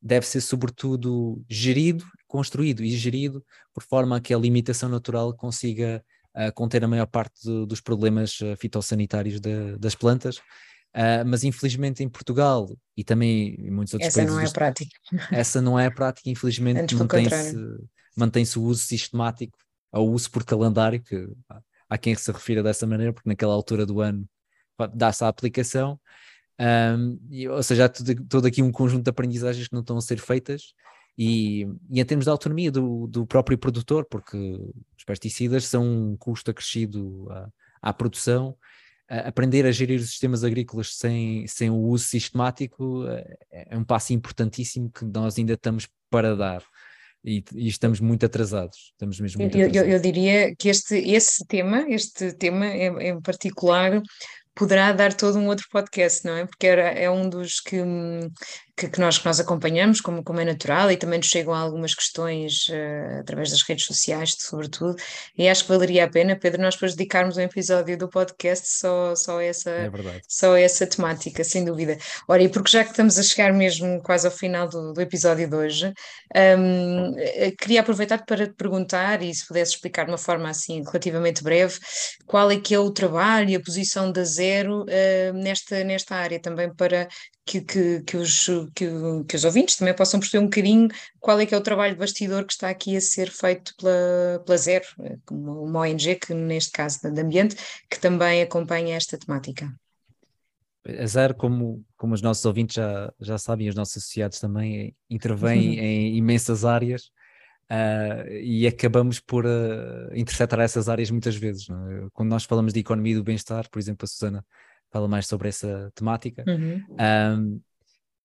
deve ser sobretudo gerido, construído e gerido por forma a que a limitação natural consiga uh, conter a maior parte do, dos problemas uh, fitossanitários de, das plantas. Uh, mas infelizmente em Portugal e também em muitos outros essa países. Essa não é a prática. Essa não é a prática, infelizmente não tem-se mantém-se o uso sistemático, ou o uso por calendário, que há quem se refira dessa maneira, porque naquela altura do ano dá-se a aplicação, Um, e, ou seja, há todo, todo, aqui um conjunto de aprendizagens que não estão a ser feitas e, e em termos de autonomia do, do, próprio produtor, porque os pesticidas são um custo acrescido à, à produção, aprender a gerir os sistemas agrícolas sem, sem o uso sistemático é, é um passo importantíssimo que nós ainda estamos para dar. E, e, estamos muito atrasados. Estamos mesmo muito eu. Eu, eu, diria que este, esse tema, este tema em, em particular, poderá dar todo um outro podcast, não é? Porque era, é um dos que, que, que, nós, que nós acompanhamos, como, como é natural, e também nos chegam algumas questões uh, através das redes sociais, sobretudo, e acho que valeria a pena, Pedro, nós depois dedicarmos um episódio do podcast só, só, essa, é só essa temática, sem dúvida. Ora, e porque já que estamos a chegar mesmo quase ao final do, do episódio de hoje, um, eh, queria aproveitar para te perguntar, e se pudesse explicar de uma forma assim relativamente breve, qual é que é o trabalho e a posição da zero uh, nesta, nesta área, também para que, que, que, os, que, que, os ouvintes também possam perceber um bocadinho qual é que é o trabalho de bastidor que está aqui a ser feito pela, pela Zero, uma ONG que neste caso de ambiente, que também acompanha esta temática. A Zero, como, como os nossos ouvintes já, já sabem, os nossos associados também, intervém em imensas áreas Uh, e acabamos por uh, interceptar essas áreas muitas vezes. É? Quando nós falamos de economia do bem-estar, por exemplo, a Susana fala mais sobre essa temática. Uhum. Um,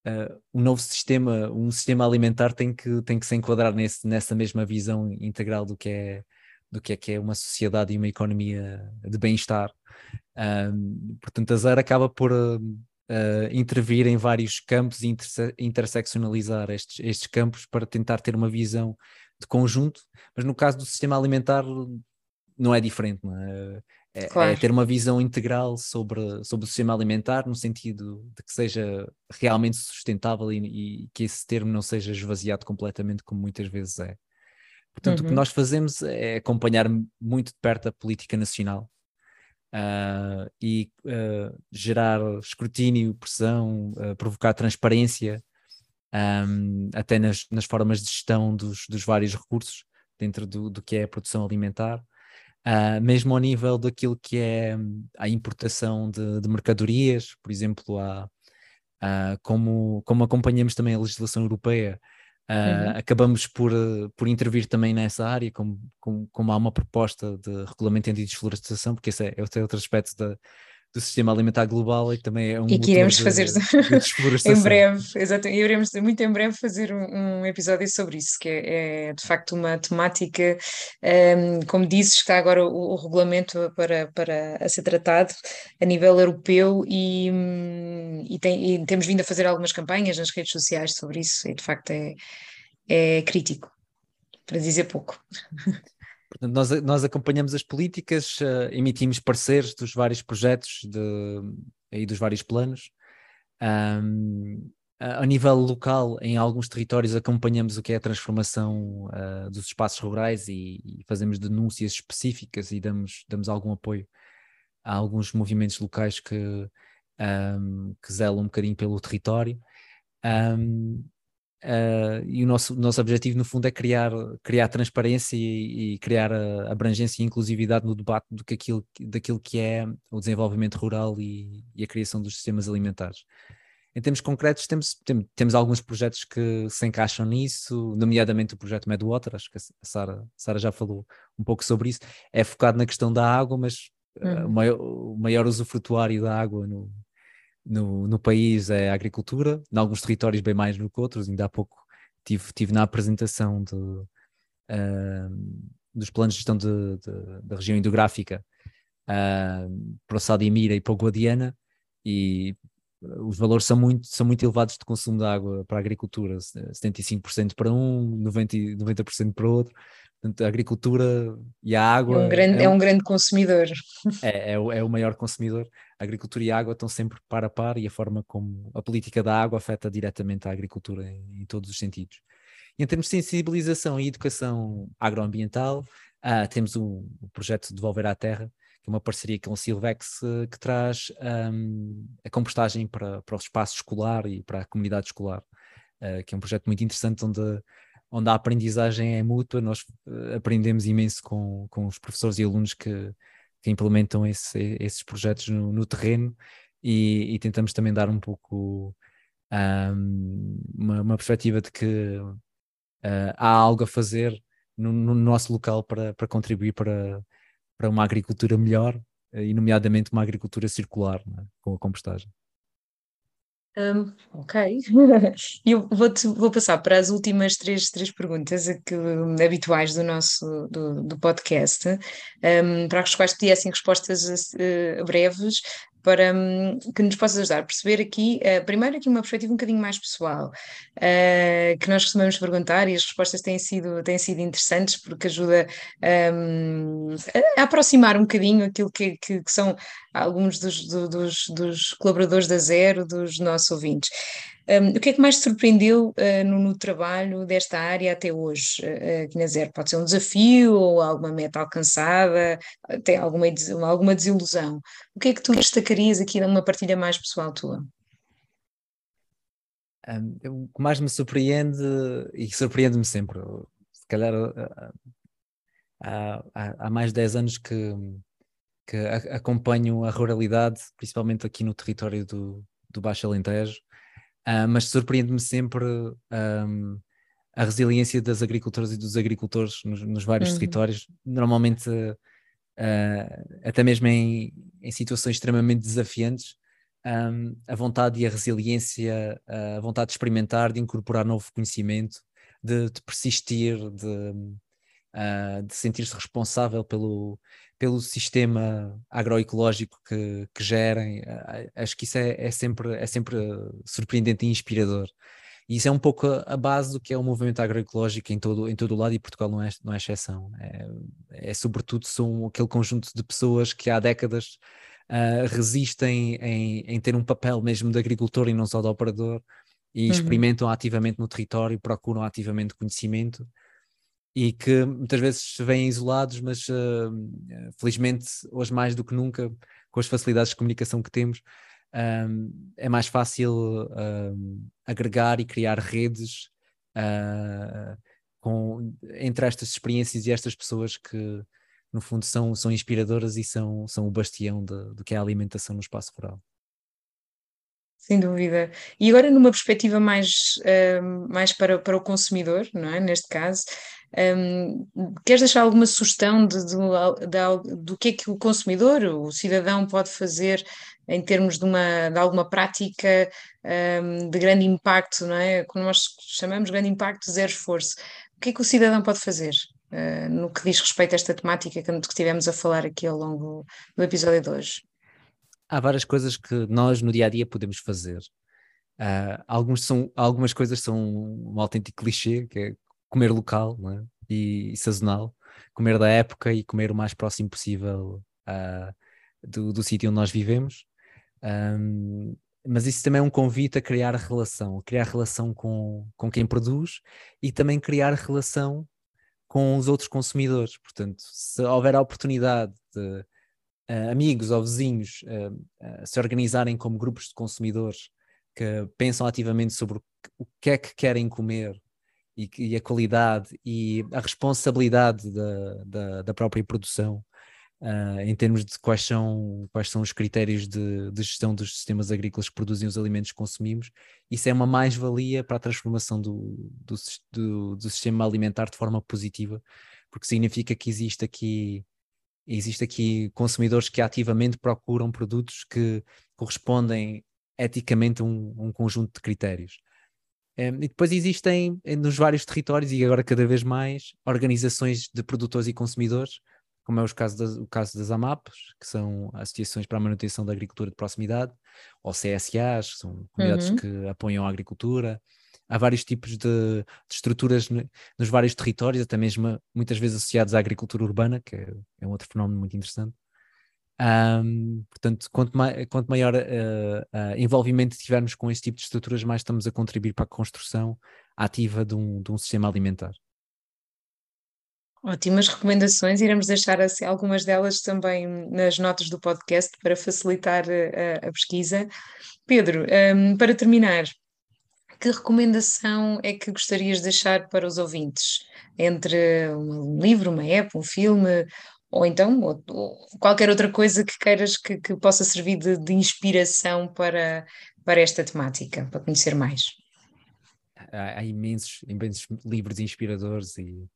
uh, um novo sistema, um sistema alimentar tem que, tem que se enquadrar nesse, nessa mesma visão integral do que é do que é que é uma sociedade e uma economia de bem-estar. Um, portanto, a ZER acaba por intervir em vários campos e interse interseccionalizar estes, estes campos para tentar ter uma visão de conjunto, mas no caso do sistema alimentar não é diferente, não é? É, é claro. é, ter uma visão integral sobre, sobre o sistema alimentar, no sentido de que seja realmente sustentável e, e que esse termo não seja esvaziado completamente, como muitas vezes é. Portanto, uhum. o que uhum. nós fazemos é acompanhar muito de perto a política nacional uh, e uh, gerar escrutínio, pressão, uh, provocar transparência um, até nas, nas, formas de gestão dos, dos vários recursos dentro do, do, que é a produção alimentar, uh, mesmo ao nível daquilo que é a importação de, de mercadorias, por exemplo, a, uh, como, como acompanhamos também a legislação europeia, uh, uhum. acabamos por, por intervir também nessa área, como, como, como há uma proposta de regulamento anti-desflorestação, porque esse é, esse é outro aspecto da, do sistema alimentar global e também é um e que iremos de, fazer de <laughs> em breve, exatamente, iremos muito em breve fazer um, um episódio sobre isso, que é, é, de facto uma temática, um, como dizes, está agora o, o, regulamento para, para a ser tratado a nível europeu e, e, tem, e temos vindo a fazer algumas campanhas nas redes sociais sobre isso e de facto é, é crítico, para dizer pouco. <laughs> Portanto, nós, nós acompanhamos as políticas, uh, emitimos pareceres dos vários projetos de, e dos vários planos. Um, a, a nível local, em alguns territórios, acompanhamos o que é a transformação uh, dos espaços rurais e, e, fazemos denúncias específicas e damos, damos algum apoio a alguns movimentos locais que, um, que zelam um bocadinho pelo território. Um, Uh, e o nosso, nosso objetivo, no fundo, é criar, criar transparência e, e criar a abrangência e inclusividade no debate do que aquilo, daquilo que é o desenvolvimento rural e, e a criação dos sistemas alimentares. Em termos concretos, temos, temos, temos alguns projetos que se encaixam nisso, nomeadamente o projeto Medwater, acho que a Sara, Sara já falou um pouco sobre isso. É focado na questão da água, mas uh, o, maior, o maior usufrutuário da água no, no, no país é a agricultura, em alguns territórios bem mais do que outros. Ainda há pouco tive, tive na apresentação de, uh, dos planos de gestão de, de, da região hidrográfica uh, para o Sadimira e para o Guadiana e os valores são muito, são muito elevados de consumo de água para a agricultura, 75% para um, 90%, 90 para outro. Portanto, a agricultura e a água. É um grande, é, é um grande consumidor. É, é, o, é o maior consumidor. Agricultura e água estão sempre par a par e a forma como a política da água afeta diretamente a agricultura em, em todos os sentidos. Em termos de sensibilização e educação agroambiental, uh, temos o, o projeto Devolver à Terra, que é uma parceria com o Silvex uh, que traz um, a compostagem para, para o espaço escolar e para a comunidade escolar, uh, que é um projeto muito interessante onde onde a aprendizagem é mútua, nós aprendemos imenso com, com os professores e alunos que, que implementam esse, esses projetos no, no, terreno e, e tentamos também dar um pouco um, uma, uma, perspectiva de que uh, há algo a fazer no, no nosso local para, para contribuir para, para uma agricultura melhor, e nomeadamente uma agricultura circular é? com a compostagem. Um, ok. <laughs> Eu vou, vou passar para as últimas três, três perguntas que, habituais do nosso do, do podcast, um, para as quais pedissem respostas uh, breves, para um, que nos possas ajudar a perceber aqui, uh, primeiro aqui uma perspectiva um bocadinho mais pessoal, uh, que nós costumamos perguntar e as respostas têm sido, têm sido interessantes porque ajuda um, a, aproximar um bocadinho aquilo que, que, que são alguns dos, do, dos, dos, colaboradores da Zero, dos nossos ouvintes. O que é que mais te surpreendeu uh, no, no, trabalho desta área até hoje, uh, na Zero? Pode ser um desafio ou alguma meta alcançada, tem alguma, alguma desilusão? O que é que tu destacarias aqui numa partilha mais pessoal tua? Um, o que mais me surpreende, e surpreende-me sempre, se calhar uh, há, há, há, mais de 10 anos que, que acompanho a ruralidade, principalmente aqui no território do, do Baixo Alentejo, Uh, mas surpreende-me sempre um, a resiliência das agricultoras e dos agricultores nos, nos vários uhum. territórios, normalmente uh, até mesmo em, em, situações extremamente desafiantes, um, a vontade e a resiliência, a vontade de experimentar, de incorporar novo conhecimento, de, de persistir, de, uh, de sentir-se responsável pelo, pelo sistema agroecológico que, que gerem, acho que isso é, é, sempre, é sempre surpreendente e inspirador. E isso é um pouco a, a, base do que é o movimento agroecológico em todo, em todo o lado e Portugal não é, não é exceção. É, é sobretudo são aquele conjunto de pessoas que há décadas uh, resistem em, em ter um papel mesmo de agricultor e não só de operador e uhum. experimentam ativamente no território, procuram ativamente conhecimento e que muitas vezes se veem isolados, mas uh, felizmente hoje mais do que nunca, com as facilidades de comunicação que temos, um, é mais fácil um, agregar e criar redes uh, com, entre estas experiências e estas pessoas que no fundo são, são inspiradoras e são, são o bastião do que é a alimentação no espaço rural. Sem dúvida. E agora numa perspectiva mais, uh, mais para, para o consumidor, não é? Neste caso, um, queres deixar alguma sugestão de, de, de, do que é que o consumidor, o cidadão, pode fazer em termos de, uma, de alguma prática um, de grande impacto, não é? Como nós chamamos grande impacto, zero esforço. O que é que o cidadão pode fazer uh, no que diz respeito a esta temática que, que tivemos a falar aqui ao longo do episódio de hoje? Há várias coisas que nós no dia a dia podemos fazer. Uh, alguns são, algumas coisas são um autêntico clichê, que é comer local é? e, e, sazonal, comer da época e comer o mais próximo possível uh, do, do sítio onde nós vivemos. Um, mas isso também é um convite a criar relação, criar relação com, com quem produz e também criar relação com os outros consumidores. Portanto, se houver a oportunidade de uh, amigos ou vizinhos uh, uh, se organizarem como grupos de consumidores que pensam ativamente sobre o que é que querem comer e, e a qualidade e a responsabilidade da, da, da própria produção uh, em termos de quais são, quais são os critérios de, de, gestão dos sistemas agrícolas que produzem os alimentos que consumimos, isso é uma mais-valia para a transformação do, do, do, do sistema alimentar de forma positiva, porque significa que existe aqui existe aqui consumidores que ativamente procuram produtos que correspondem eticamente a um, um conjunto de critérios. Um, e depois existem nos vários territórios e agora cada vez mais organizações de produtores e consumidores, como é o caso das, o caso das AMAPs, que são Associações para a Manutenção da Agricultura de Proximidade, ou CSAs, que são comunidades uhum. que apoiam a agricultura. Há vários tipos de, de estruturas nos vários territórios, até mesmo muitas vezes associados à agricultura urbana, que é, é um outro fenómeno muito interessante. Um, portanto, quanto, quanto maior uh, uh, envolvimento tivermos com este tipo de estruturas, mais estamos a contribuir para a construção ativa de um, de um sistema alimentar. Ótimas recomendações, iremos deixar assim, algumas delas também nas notas do podcast para facilitar a, a pesquisa. Pedro, um, para terminar, que recomendação é que gostarias de deixar para os ouvintes? Entre um livro, uma app, um filme ou então ou, ou qualquer outra coisa que queiras que, que possa servir de, de, inspiração para, para esta temática, para conhecer mais. Há, há imensos, imensos livros inspiradores e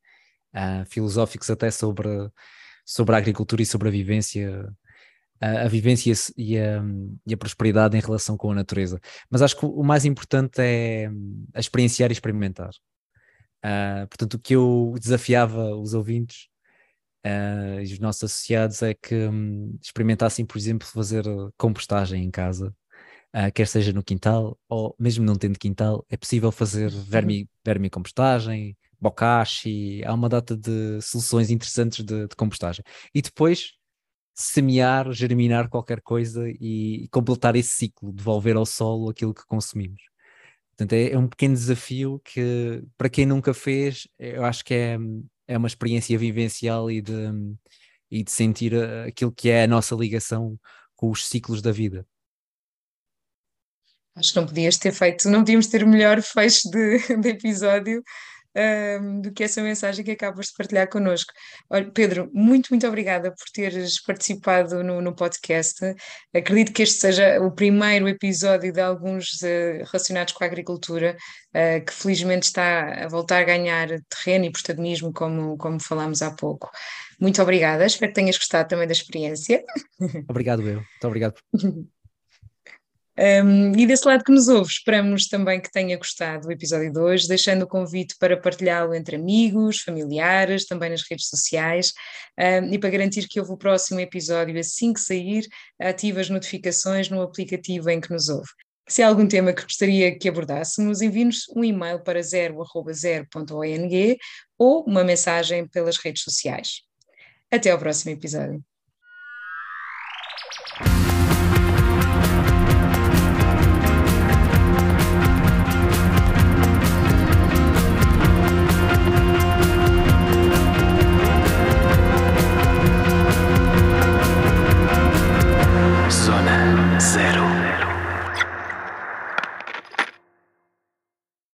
uh, filosóficos até sobre, sobre a agricultura e sobre a vivência a, vivência e a, e a, prosperidade em relação com a natureza. Mas acho que o mais importante é a experienciar e experimentar. Uh, portanto, o que eu desafiava os ouvintes uh, e os nossos associados é que um, experimentassem, por exemplo, fazer compostagem em casa, uh, quer seja no quintal ou mesmo não tendo quintal, é possível fazer vermi, vermicompostagem, bokashi, há uma data de soluções interessantes de, de compostagem. E depois semear, germinar qualquer coisa e, e, completar esse ciclo, devolver ao solo aquilo que consumimos. Portanto, é, é, um pequeno desafio que, para quem nunca fez, eu acho que é, é uma experiência vivencial e de, e de sentir aquilo que é a nossa ligação com os ciclos da vida. Acho que não podias ter feito, não podíamos ter melhor fecho de, <laughs> de episódio um, do que essa mensagem que acabas de partilhar connosco. Olha, Pedro, muito, muito obrigada por teres participado no, no podcast. Acredito que este seja o primeiro episódio de alguns uh, relacionados com a agricultura, uh, que felizmente está a voltar a ganhar terreno e protagonismo, como, como falámos há pouco. Muito obrigada, espero que tenhas gostado também da experiência. Obrigado, eu. Muito obrigado. <laughs> Um, e desse lado que nos ouve, esperamos também que tenha gostado do episódio 2, deixando o convite para partilhá-lo entre amigos, familiares, também nas redes sociais, um, e para garantir que houve o próximo episódio assim que sair, ative as notificações no aplicativo em que nos ouve. Se há algum tema que gostaria que abordássemos, envie-nos um e-mail para 0.0.ong ou uma mensagem pelas redes sociais. Até ao próximo episódio.